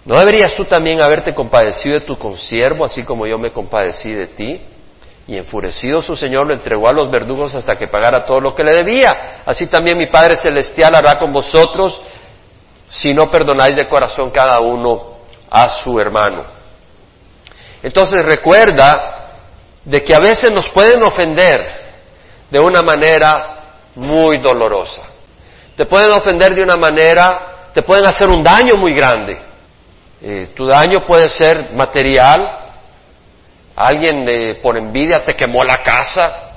¿No deberías tú también haberte compadecido de tu consiervo, así como yo me compadecí de ti? Y enfurecido su Señor lo entregó a los verdugos hasta que pagara todo lo que le debía. Así también mi Padre Celestial hará con vosotros si no perdonáis de corazón cada uno a su hermano. Entonces recuerda de que a veces nos pueden ofender de una manera muy dolorosa. Te pueden ofender de una manera, te pueden hacer un daño muy grande. Eh, tu daño puede ser material, alguien eh, por envidia te quemó la casa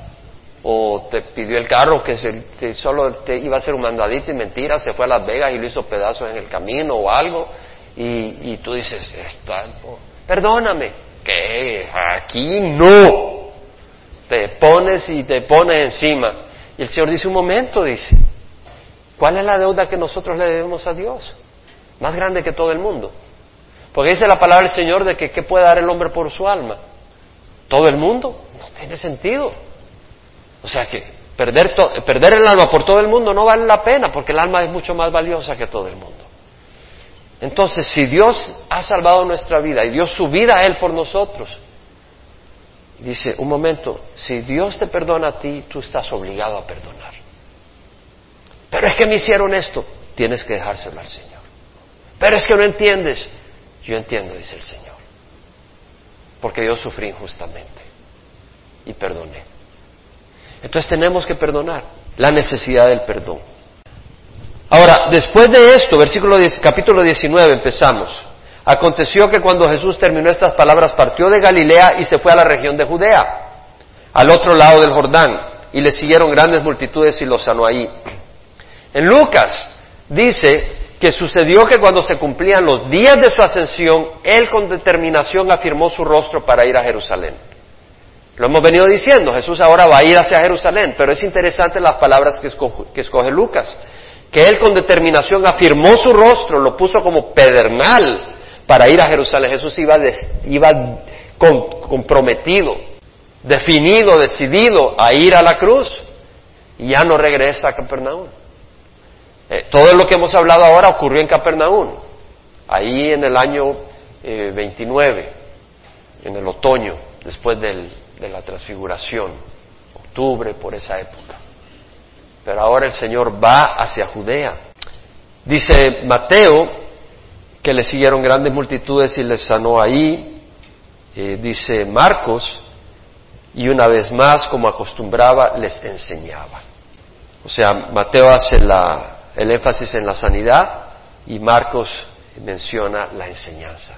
o te pidió el carro que, solo te iba a hacer un mandadito y mentira, se fue a Las Vegas y lo hizo pedazos en el camino o algo y, y tú dices, perdóname, que aquí no, te pones y te pones encima. Y el Señor dice un momento, dice, ¿cuál es la deuda que nosotros le debemos a Dios? Más grande que todo el mundo. Porque dice la palabra del Señor de que ¿qué puede dar el hombre por su alma? ¿Todo el mundo? No tiene sentido. O sea que perder, perder el alma por todo el mundo no vale la pena porque el alma es mucho más valiosa que todo el mundo. Entonces, si Dios ha salvado nuestra vida y dio su vida a Él por nosotros, dice, un momento, si Dios te perdona a ti, tú estás obligado a perdonar. Pero es que me hicieron esto, tienes que dejárselo al Señor. Pero es que no entiendes, yo entiendo, dice el Señor, porque yo sufrí injustamente y perdoné. Entonces tenemos que perdonar, la necesidad del perdón. Ahora, después de esto, versículo 10, capítulo 19, empezamos. Aconteció que cuando Jesús terminó estas palabras, partió de Galilea y se fue a la región de Judea, al otro lado del Jordán, y le siguieron grandes multitudes y lo sanó ahí. En Lucas dice que sucedió que cuando se cumplían los días de su ascensión, él con determinación afirmó su rostro para ir a Jerusalén. Lo hemos venido diciendo, Jesús ahora va a ir hacia Jerusalén, pero es interesante las palabras que escoge, Lucas, que él con determinación afirmó su rostro, lo puso como pedernal para ir a Jerusalén. Jesús iba, comprometido, definido, decidido a ir a la cruz y ya no regresa a Capernaum. Eh, todo lo que hemos hablado ahora ocurrió en Capernaum, ahí en el año 29, eh, en el otoño, después de la transfiguración, octubre, por esa época. Pero ahora el Señor va hacia Judea. Dice Mateo que le siguieron grandes multitudes y les sanó ahí. Eh, dice Marcos, y una vez más, como acostumbraba, les enseñaba. O sea, Mateo hace la, el énfasis en la sanidad y Marcos menciona la enseñanza.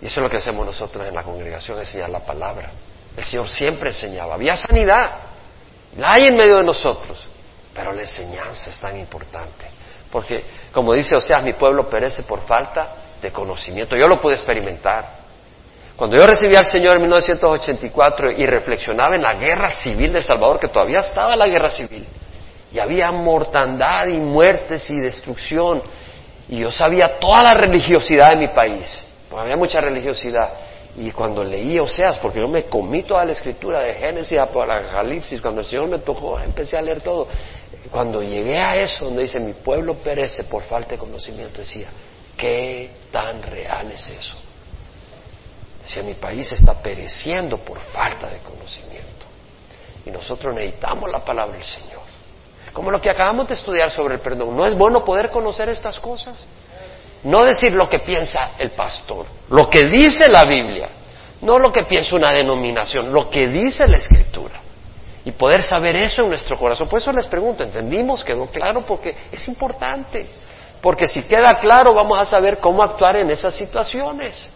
Y eso es lo que hacemos nosotros en la congregación, enseñar la palabra. El Señor siempre enseñaba. Había sanidad, la hay en medio de nosotros, pero la enseñanza es tan importante. Porque, como dice o sea, mi pueblo perece por falta de conocimiento. Yo lo pude experimentar. Cuando yo recibí al Señor en 1984 y reflexionaba en la guerra civil de Salvador, que todavía estaba la guerra civil, y había mortandad y muertes y destrucción. Y yo sabía toda la religiosidad de mi país, porque había mucha religiosidad. Y cuando leí Oseas, porque yo me comí toda la escritura de Génesis a Apocalipsis, cuando el Señor me tocó, empecé a leer todo. Cuando llegué a eso, donde dice, mi pueblo perece por falta de conocimiento, decía, ¿qué tan real es eso? Decía, mi país está pereciendo por falta de conocimiento. Y nosotros necesitamos la palabra del Señor. Como lo que acabamos de estudiar sobre el perdón. ¿No es bueno poder conocer estas cosas? No decir lo que piensa el pastor, lo que dice la Biblia, no lo que piensa una denominación, lo que dice la Escritura. Y poder saber eso en nuestro corazón. Por eso les pregunto, ¿entendimos? ¿Quedó claro? Porque es importante. Porque si queda claro, vamos a saber cómo actuar en esas situaciones.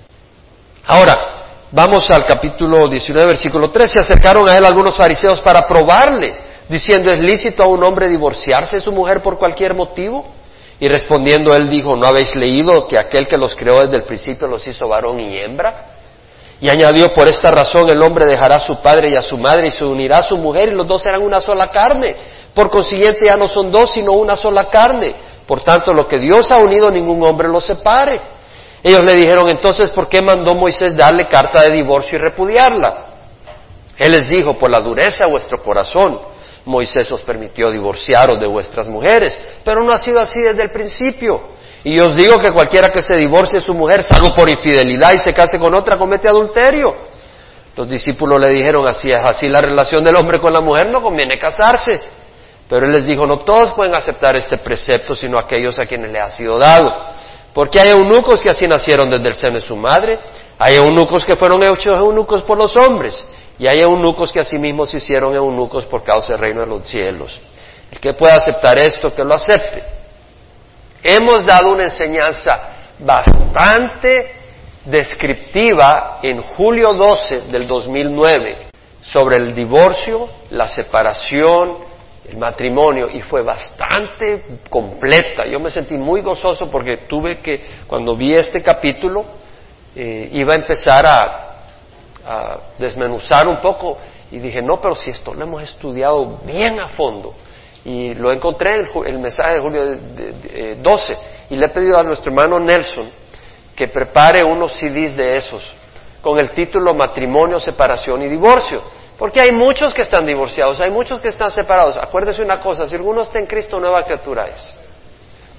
Ahora, vamos al capítulo 19, versículo 3. Se acercaron a él algunos fariseos para probarle, diciendo, ¿es lícito a un hombre divorciarse de su mujer por cualquier motivo? Y respondiendo él dijo, ¿no habéis leído que aquel que los creó desde el principio los hizo varón y hembra? Y añadió, por esta razón el hombre dejará a su padre y a su madre y se unirá a su mujer y los dos serán una sola carne. Por consiguiente ya no son dos, sino una sola carne. Por tanto, lo que Dios ha unido, ningún hombre lo separe. Ellos le dijeron, entonces, ¿por qué mandó Moisés darle carta de divorcio y repudiarla? Él les dijo, por la dureza de vuestro corazón Moisés os permitió divorciaros de vuestras mujeres, pero no ha sido así desde el principio. Y os digo que cualquiera que se divorcie de su mujer, salvo por infidelidad y se case con otra, comete adulterio. Los discípulos le dijeron, así es así la relación del hombre con la mujer, no conviene casarse. Pero él les dijo, no todos pueden aceptar este precepto, sino aquellos a quienes le ha sido dado. Porque hay eunucos que así nacieron desde el seno de su madre, hay eunucos que fueron hechos eunucos por los hombres, y hay eunucos que asimismo se hicieron eunucos por causa del reino de los cielos. El que pueda aceptar esto, que lo acepte. Hemos dado una enseñanza bastante descriptiva en julio 12 del 2009 sobre el divorcio, la separación, el matrimonio y fue bastante completa. Yo me sentí muy gozoso porque tuve que, cuando vi este capítulo, eh, iba a empezar a desmenuzar un poco y dije, no, pero si esto lo hemos estudiado bien a fondo. Y lo encontré en el, mensaje de julio de, 12 eh, y le he pedido a nuestro hermano Nelson que prepare unos CDs de esos con el título Matrimonio, Separación y Divorcio. Porque hay muchos que están divorciados, hay muchos que están separados. Acuérdese una cosa, si alguno está en Cristo, nueva criatura es.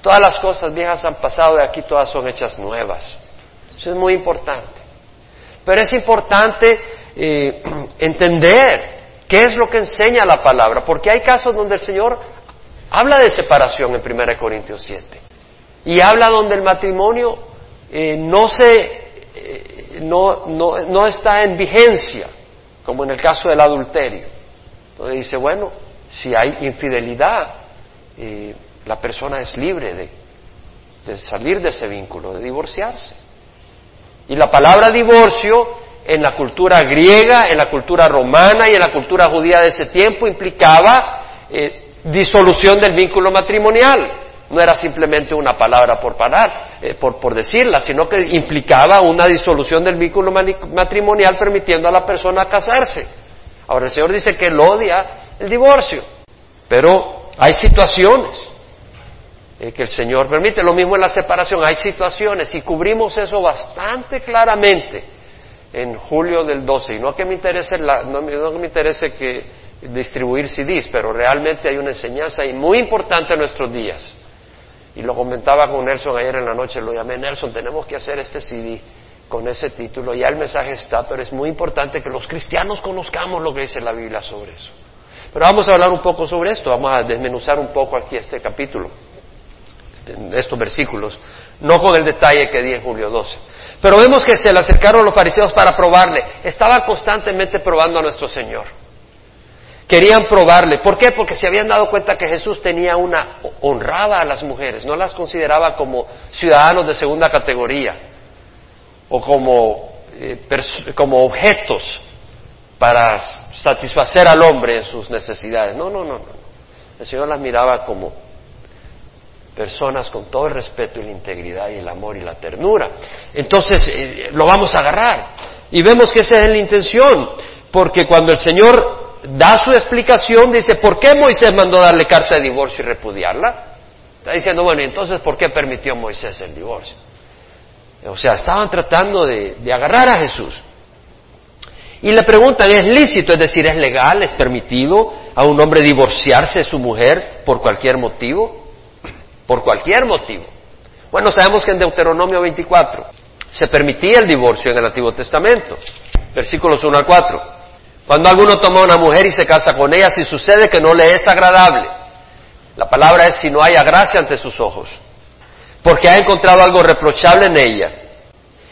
Todas las cosas viejas han pasado y aquí todas son hechas nuevas. Eso es muy importante. Pero es importante eh, entender qué es lo que enseña la palabra, porque hay casos donde el Señor habla de separación en 1 Corintios 7 y habla donde el matrimonio eh, no, se, eh, no, no, no, está en vigencia, como en el caso del adulterio. Entonces dice, bueno, si hay infidelidad, la persona es libre de, de salir de ese vínculo, de divorciarse. Y la palabra divorcio en la cultura griega, en la cultura romana y en la cultura judía de ese tiempo implicaba eh, disolución del vínculo matrimonial. No era simplemente una palabra por parar, eh, por, por decirla, sino que implicaba una disolución del vínculo matrimonial permitiendo a la persona casarse. Ahora el Señor dice que él odia el divorcio, pero hay situaciones eh, que el Señor permite. Lo mismo en la separación, hay situaciones y cubrimos eso bastante claramente en julio del 12. Y no que me interese, no, que me interese que distribuir CDs, pero realmente hay una enseñanza muy importante en nuestros días. Y lo comentaba con Nelson ayer en la noche, lo llamé Nelson, tenemos que hacer este CD con ese título. Ya el mensaje está, pero es muy importante que los cristianos conozcamos lo que dice la Biblia sobre eso. Pero vamos a hablar un poco sobre esto, vamos a desmenuzar un poco aquí este capítulo estos versículos, no con el detalle que di en Julio 12. Pero vemos que se le acercaron los fariseos para probarle. Estaban constantemente probando a nuestro Señor. Querían probarle. ¿Por qué? Porque se habían dado cuenta que Jesús tenía una honraba a las mujeres, no las consideraba como ciudadanos de segunda categoría o como, eh, como objetos para satisfacer al hombre en sus necesidades. No, no, no, no. El Señor las miraba como personas con todo el respeto y la integridad y el amor y la ternura. Entonces eh, lo vamos a agarrar. Y vemos que esa es la intención, porque cuando el Señor da su explicación, dice, ¿por qué Moisés mandó darle carta de divorcio y repudiarla? Está diciendo, bueno, entonces, ¿por qué permitió Moisés el divorcio? O sea, estaban tratando de, de agarrar a Jesús. Y le preguntan, ¿es lícito? Es decir, ¿es legal? ¿Es permitido a un hombre divorciarse de su mujer por cualquier motivo? Por cualquier motivo. Bueno, sabemos que en Deuteronomio 24 se permitía el divorcio en el Antiguo Testamento. Versículos 1 al 4. Cuando alguno toma a una mujer y se casa con ella, si sucede que no le es agradable, la palabra es si no haya gracia ante sus ojos, porque ha encontrado algo reprochable en ella,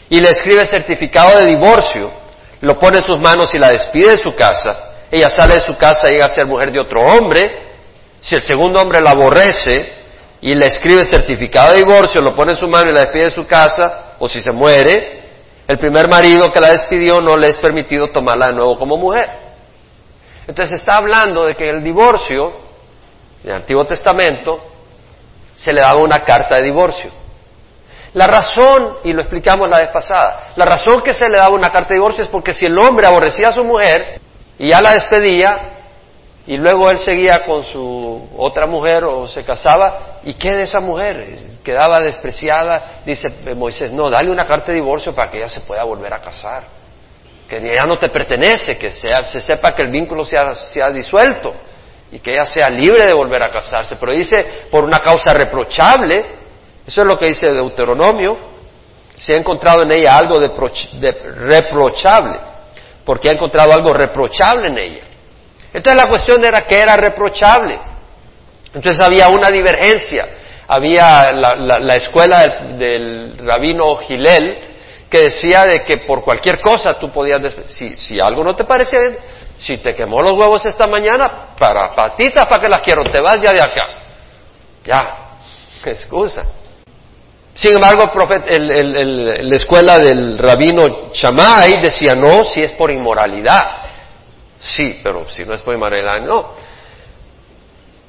y le escribe certificado de divorcio, lo pone en sus manos y la despide de su casa, ella sale de su casa y llega a ser mujer de otro hombre, si el segundo hombre la aborrece y le escribe certificado de divorcio, lo pone en su mano y la despide de su casa, o si se muere, el primer marido que la despidió no le es permitido tomarla de nuevo como mujer. Entonces está hablando de que el divorcio, en el Antiguo Testamento, se le daba una carta de divorcio. La razón, y lo explicamos la vez pasada, la razón que se le daba una carta de divorcio es porque si el hombre aborrecía a su mujer y ya la despedía, y luego él seguía con su otra mujer o se casaba, ¿y qué de esa mujer? Quedaba despreciada. Dice Moisés, no, dale una carta de divorcio para que ella se pueda volver a casar. Que ya no te pertenece, que sea, se sepa que el vínculo sea, sea disuelto y que ella sea libre de volver a casarse. Pero dice, por una causa reprochable, eso es lo que dice Deuteronomio, se ha encontrado en ella algo de reprochable, porque ha encontrado algo reprochable en ella. Entonces la cuestión era que era reprochable. Entonces había una divergencia. Había la, escuela del, rabino Gilel que decía de que por cualquier cosa tú podías, si, si algo no te parecía bien, si te quemó los huevos esta mañana, para patitas, ¿para que las quiero? Te vas ya de acá. Ya, qué excusa. Sin embargo, la escuela del rabino Shammai decía, no, si es por inmoralidad. Sí, pero si no es por inmoralidad, no.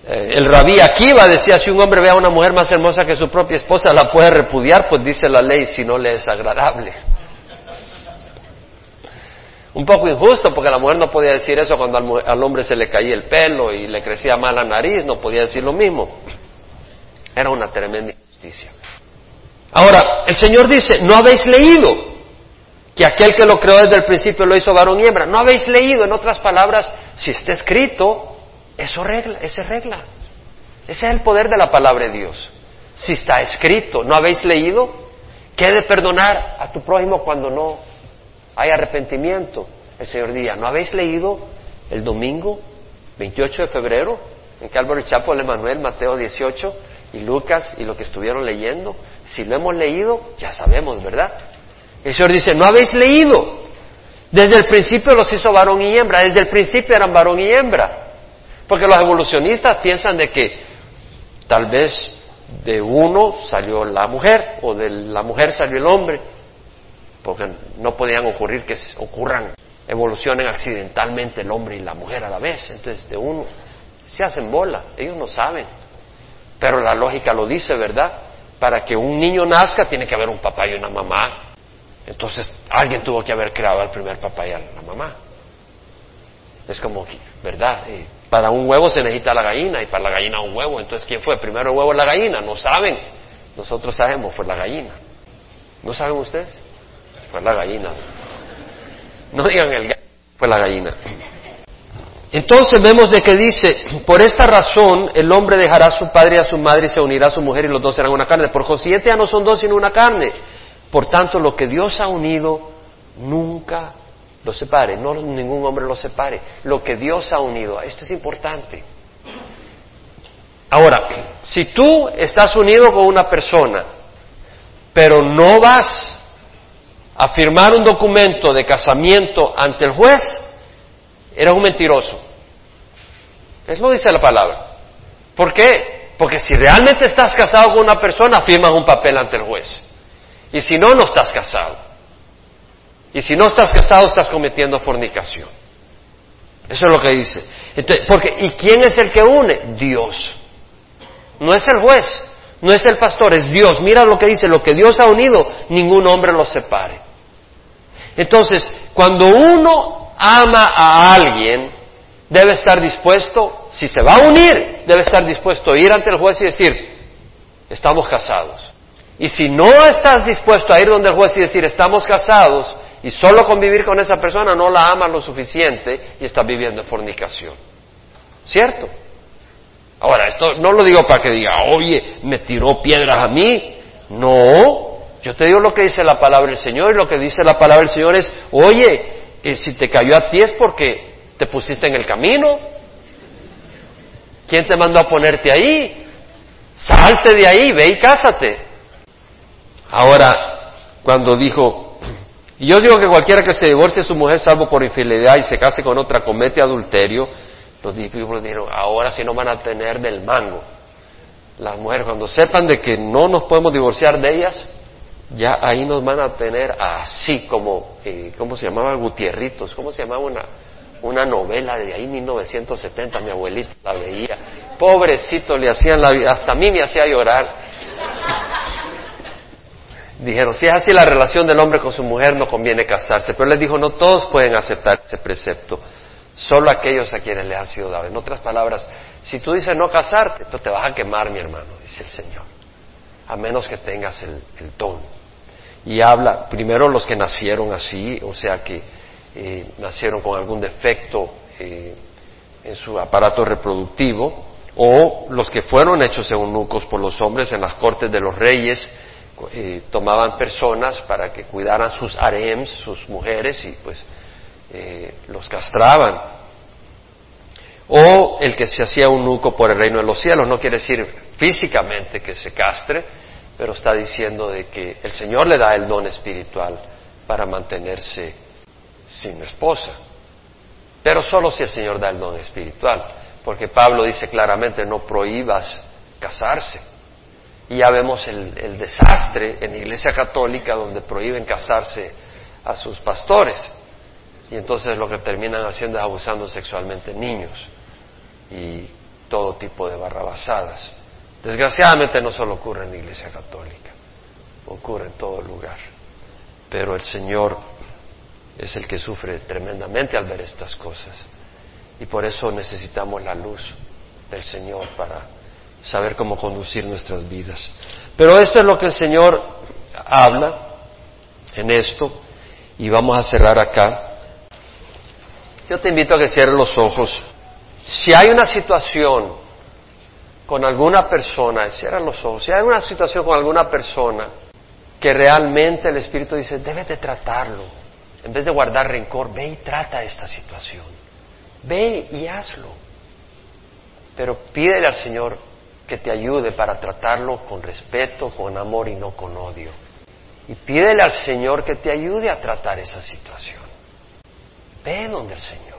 Eh, el rabí Akiva decía, si un hombre ve a una mujer más hermosa que su propia esposa, la puede repudiar, pues dice la ley, si no le es agradable. Un poco injusto, porque la mujer no podía decir eso cuando al, hombre se le caía el pelo y le crecía mal la nariz, no podía decir lo mismo. Era una tremenda injusticia. Ahora, el Señor dice, ¿no habéis leído? Que aquel que lo creó desde el principio lo hizo varón y hembra. ¿No habéis leído, en otras palabras, si está escrito, eso regla, esa es regla. Ese es el poder de la palabra de Dios. Si está escrito, ¿no habéis leído? ¿Qué de perdonar a tu prójimo cuando no hay arrepentimiento? El Señor diría, ¿no habéis leído el domingo 28 de febrero en Calvary Chapel, Emanuel, Mateo 18 y Lucas y lo que estuvieron leyendo? Si lo hemos leído, ya sabemos, ¿verdad? El Señor dice, ¿no habéis leído? Desde el principio los hizo varón y hembra, desde el principio eran varón y hembra. Porque los evolucionistas piensan de que tal vez de uno salió la mujer o de la mujer salió el hombre, porque no podían ocurrir que ocurran, evolucionen accidentalmente el hombre y la mujer a la vez. Entonces de uno se hacen bola, ellos no saben. Pero la lógica lo dice, ¿verdad? Para que un niño nazca tiene que haber un papá y una mamá. Entonces alguien tuvo que haber creado al primer papá y a la mamá. Es como, ¿verdad? para un huevo se necesita la gallina y para la gallina un huevo. Entonces, ¿quién fue? Primero el huevo o la gallina. No saben. Nosotros sabemos, fue la gallina. ¿No saben ustedes? Fue la gallina. No digan el gallo, fue la gallina. Entonces vemos de que dice, por esta razón el hombre dejará a su padre y a su madre y se unirá a su mujer y los dos serán una carne. Por consiguiente ya no son dos sino una carne. Por tanto, lo que Dios ha unido, nunca lo separe, no ningún hombre lo separe. Lo que Dios ha unido, esto es importante. Ahora, si tú estás unido con una persona, pero no vas a firmar un documento de casamiento ante el juez, eres un mentiroso. Eso lo dice la palabra. ¿Por qué? Porque si realmente estás casado con una persona, firmas un papel ante el juez. Y si no, no estás casado. Y si no estás casado, estás cometiendo fornicación. Eso es lo que dice. porque, ¿Y quién es el que une? Dios. No es el juez, no es el pastor, es Dios. Mira lo que dice, lo que Dios ha unido, ningún hombre lo separe. Entonces, cuando uno ama a alguien, debe estar dispuesto, si se va a unir, debe estar dispuesto a ir ante el juez y decir, estamos casados. Y si no estás dispuesto a ir donde el juez y decir estamos casados y solo convivir con esa persona no la amas lo suficiente y estás viviendo en fornicación. ¿Cierto? Ahora, esto no lo digo para que diga, oye, me tiró piedras a mí. No, yo te digo lo que dice la palabra del Señor y lo que dice la palabra del Señor es, oye, eh, si te cayó a ti es porque te pusiste en el camino. ¿Quién te mandó a ponerte ahí? Salte de ahí, ve y cásate. Ahora, cuando dijo, y yo digo que cualquiera que se divorcie de su mujer salvo por infidelidad y se case con otra comete adulterio, los discípulos dijeron, ahora sí no van a tener del mango. Las mujeres cuando sepan de que no nos podemos divorciar de ellas, ya ahí nos van a tener así como, eh, ¿cómo se llamaba? Gutierritos, ¿cómo se llamaba una, una novela de ahí 1970? Mi abuelita la veía. Pobrecito, le hacían la vida, hasta a mí me hacía llorar. Dijeron, si es así la relación del hombre con su mujer, no conviene casarse. Pero les dijo, no todos pueden aceptar ese precepto, solo aquellos a quienes le han sido dado. En otras palabras, si tú dices no casarte, te vas a quemar, mi hermano, dice el Señor, a menos que tengas el, el don. Y habla primero los que nacieron así, o sea que eh, nacieron con algún defecto eh, en su aparato reproductivo, o los que fueron hechos eunucos por los hombres en las cortes de los reyes, eh, tomaban personas para que cuidaran sus harems, sus mujeres, y pues los castraban. O el que se hacía eunuco por el reino de los cielos, no quiere decir físicamente que se castre, pero está diciendo de que el Señor le da el don espiritual para mantenerse sin esposa. Pero solo si el Señor da el don espiritual, porque Pablo dice claramente no prohíbas casarse. Y ya vemos el, el desastre en la Iglesia Católica donde prohíben casarse a sus pastores. Y entonces lo que terminan haciendo es abusando sexualmente niños y todo tipo de barrabasadas. Desgraciadamente no solo ocurre en la Iglesia Católica, ocurre en todo lugar. Pero el Señor es el que sufre tremendamente al ver estas cosas. Y por eso necesitamos la luz del Señor para saber cómo conducir nuestras vidas. Pero esto es lo que el Señor habla en esto y vamos a cerrar acá. Yo te invito a que cierres los ojos. Si hay una situación con alguna persona, cierra los ojos, si hay una situación con alguna persona que realmente el Espíritu dice, debes de tratarlo, en vez de guardar rencor, ve y trata esta situación, ve y hazlo, pero pídele al Señor que te ayude para tratarlo con respeto, con amor y no con odio. Y pídele al Señor que te ayude a tratar esa situación. Ve donde el Señor.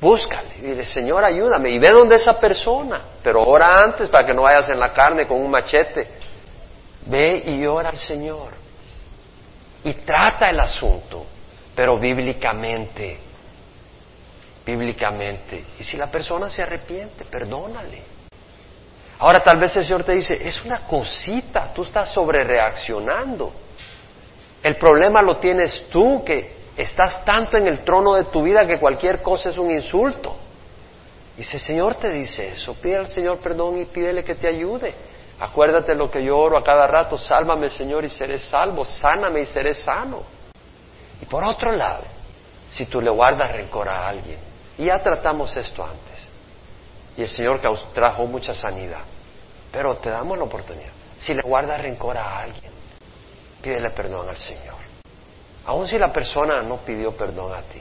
Búscale dile, Señor, ayúdame. Y ve donde esa persona. Pero ora antes para que no vayas en la carne con un machete. Ve y ora al Señor. Y trata el asunto, pero bíblicamente. Bíblicamente. Y si la persona se arrepiente, perdónale. Ahora tal vez el Señor te dice, es una cosita, tú estás sobre reaccionando. El problema lo tienes tú, que estás tanto en el trono de tu vida que cualquier cosa es un insulto. Y si el Señor te dice eso, pide al Señor perdón y pídele que te ayude. Acuérdate lo que yo oro a cada rato, sálvame Señor y seré salvo, sáname y seré sano. Y por otro lado, si tú le guardas rencor a alguien, y ya tratamos esto antes, y el Señor trajo mucha sanidad, pero te damos la oportunidad. Si le guardas rencor a alguien, pídele perdón al Señor. Aun si la persona no pidió perdón a ti.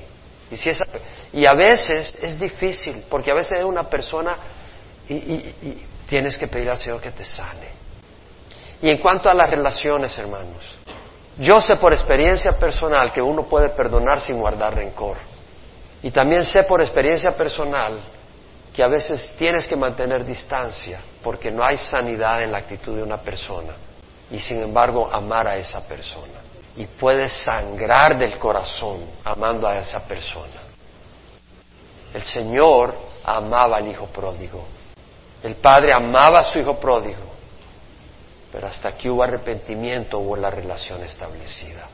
Y, a veces es difícil, porque a veces es una persona y, y tienes que pedir al Señor que te sane. Y en cuanto a las relaciones, hermanos, yo sé por experiencia personal que uno puede perdonar sin guardar rencor. Y también sé por experiencia personal que a veces tienes que mantener distancia porque no hay sanidad en la actitud de una persona y sin embargo amar a esa persona y puedes sangrar del corazón amando a esa persona. El Señor amaba al hijo pródigo. El Padre amaba a su hijo pródigo. Pero hasta que hubo arrepentimiento hubo la relación establecida.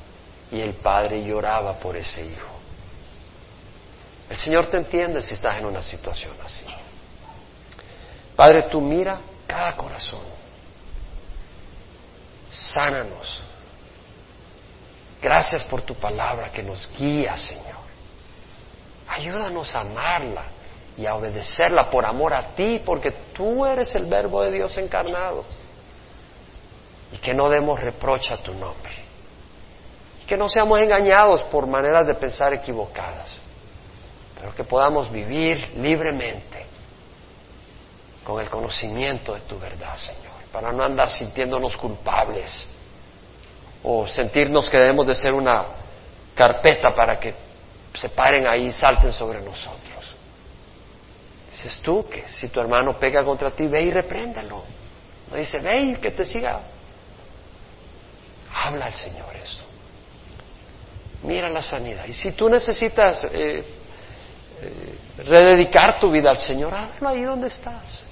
Y el Padre lloraba por ese hijo. El Señor te entiende si estás en una situación así. Padre, tú mira cada corazón. Sánanos Gracias por tu palabra que nos guía, Señor. Ayúdanos a amarla y a obedecerla por amor a ti, porque tú eres el verbo de Dios encarnado. Y que no demos reproche a tu nombre. Y que no seamos engañados por maneras de pensar equivocadas, pero que podamos vivir libremente con el conocimiento de tu verdad, Señor, para no andar sintiéndonos culpables o sentirnos que debemos de ser una carpeta para que se paren ahí y salten sobre nosotros. Dices tú que si tu hermano pega contra ti, ve y repréndalo. No dice, ve y que te siga. Habla al Señor eso. Mira la sanidad. Y si tú necesitas eh, eh, rededicar tu vida al Señor, hazlo ahí donde estás.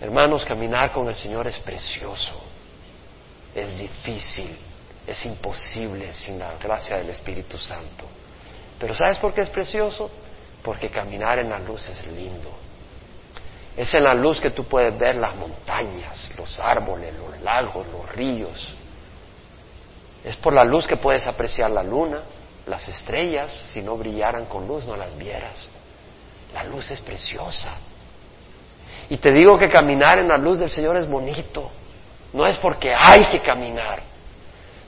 Hermanos, caminar con el Señor es precioso, es difícil, es imposible sin la gracia del Espíritu Santo. Pero ¿sabes por qué es precioso? Porque caminar en la luz es lindo. Es en la luz que tú puedes ver las montañas, los árboles, los lagos, los ríos. Es por la luz que puedes apreciar la luna, las estrellas, si no brillaran con luz no las vieras. La luz es preciosa. Y te digo que caminar en la luz del Señor es bonito. No es porque hay que caminar.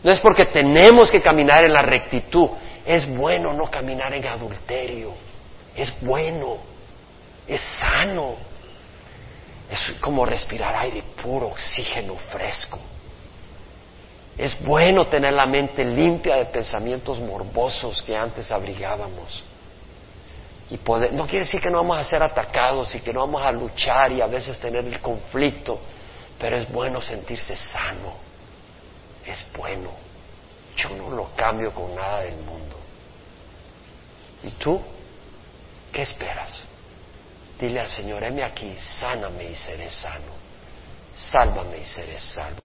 No es porque tenemos que caminar en la rectitud. Es bueno no caminar en adulterio. Es bueno. Es sano. Es como respirar aire puro, oxígeno fresco. Es bueno tener la mente limpia de pensamientos morbosos que antes abrigábamos. Y poder, no quiere decir que no vamos a ser atacados y que no vamos a luchar y a veces tener el conflicto, pero es bueno sentirse sano. Es bueno. Yo no lo cambio con nada del mundo. ¿Y tú? ¿Qué esperas? Dile al Señor, heme aquí, sáname y seré sano. Sálvame y seré salvo.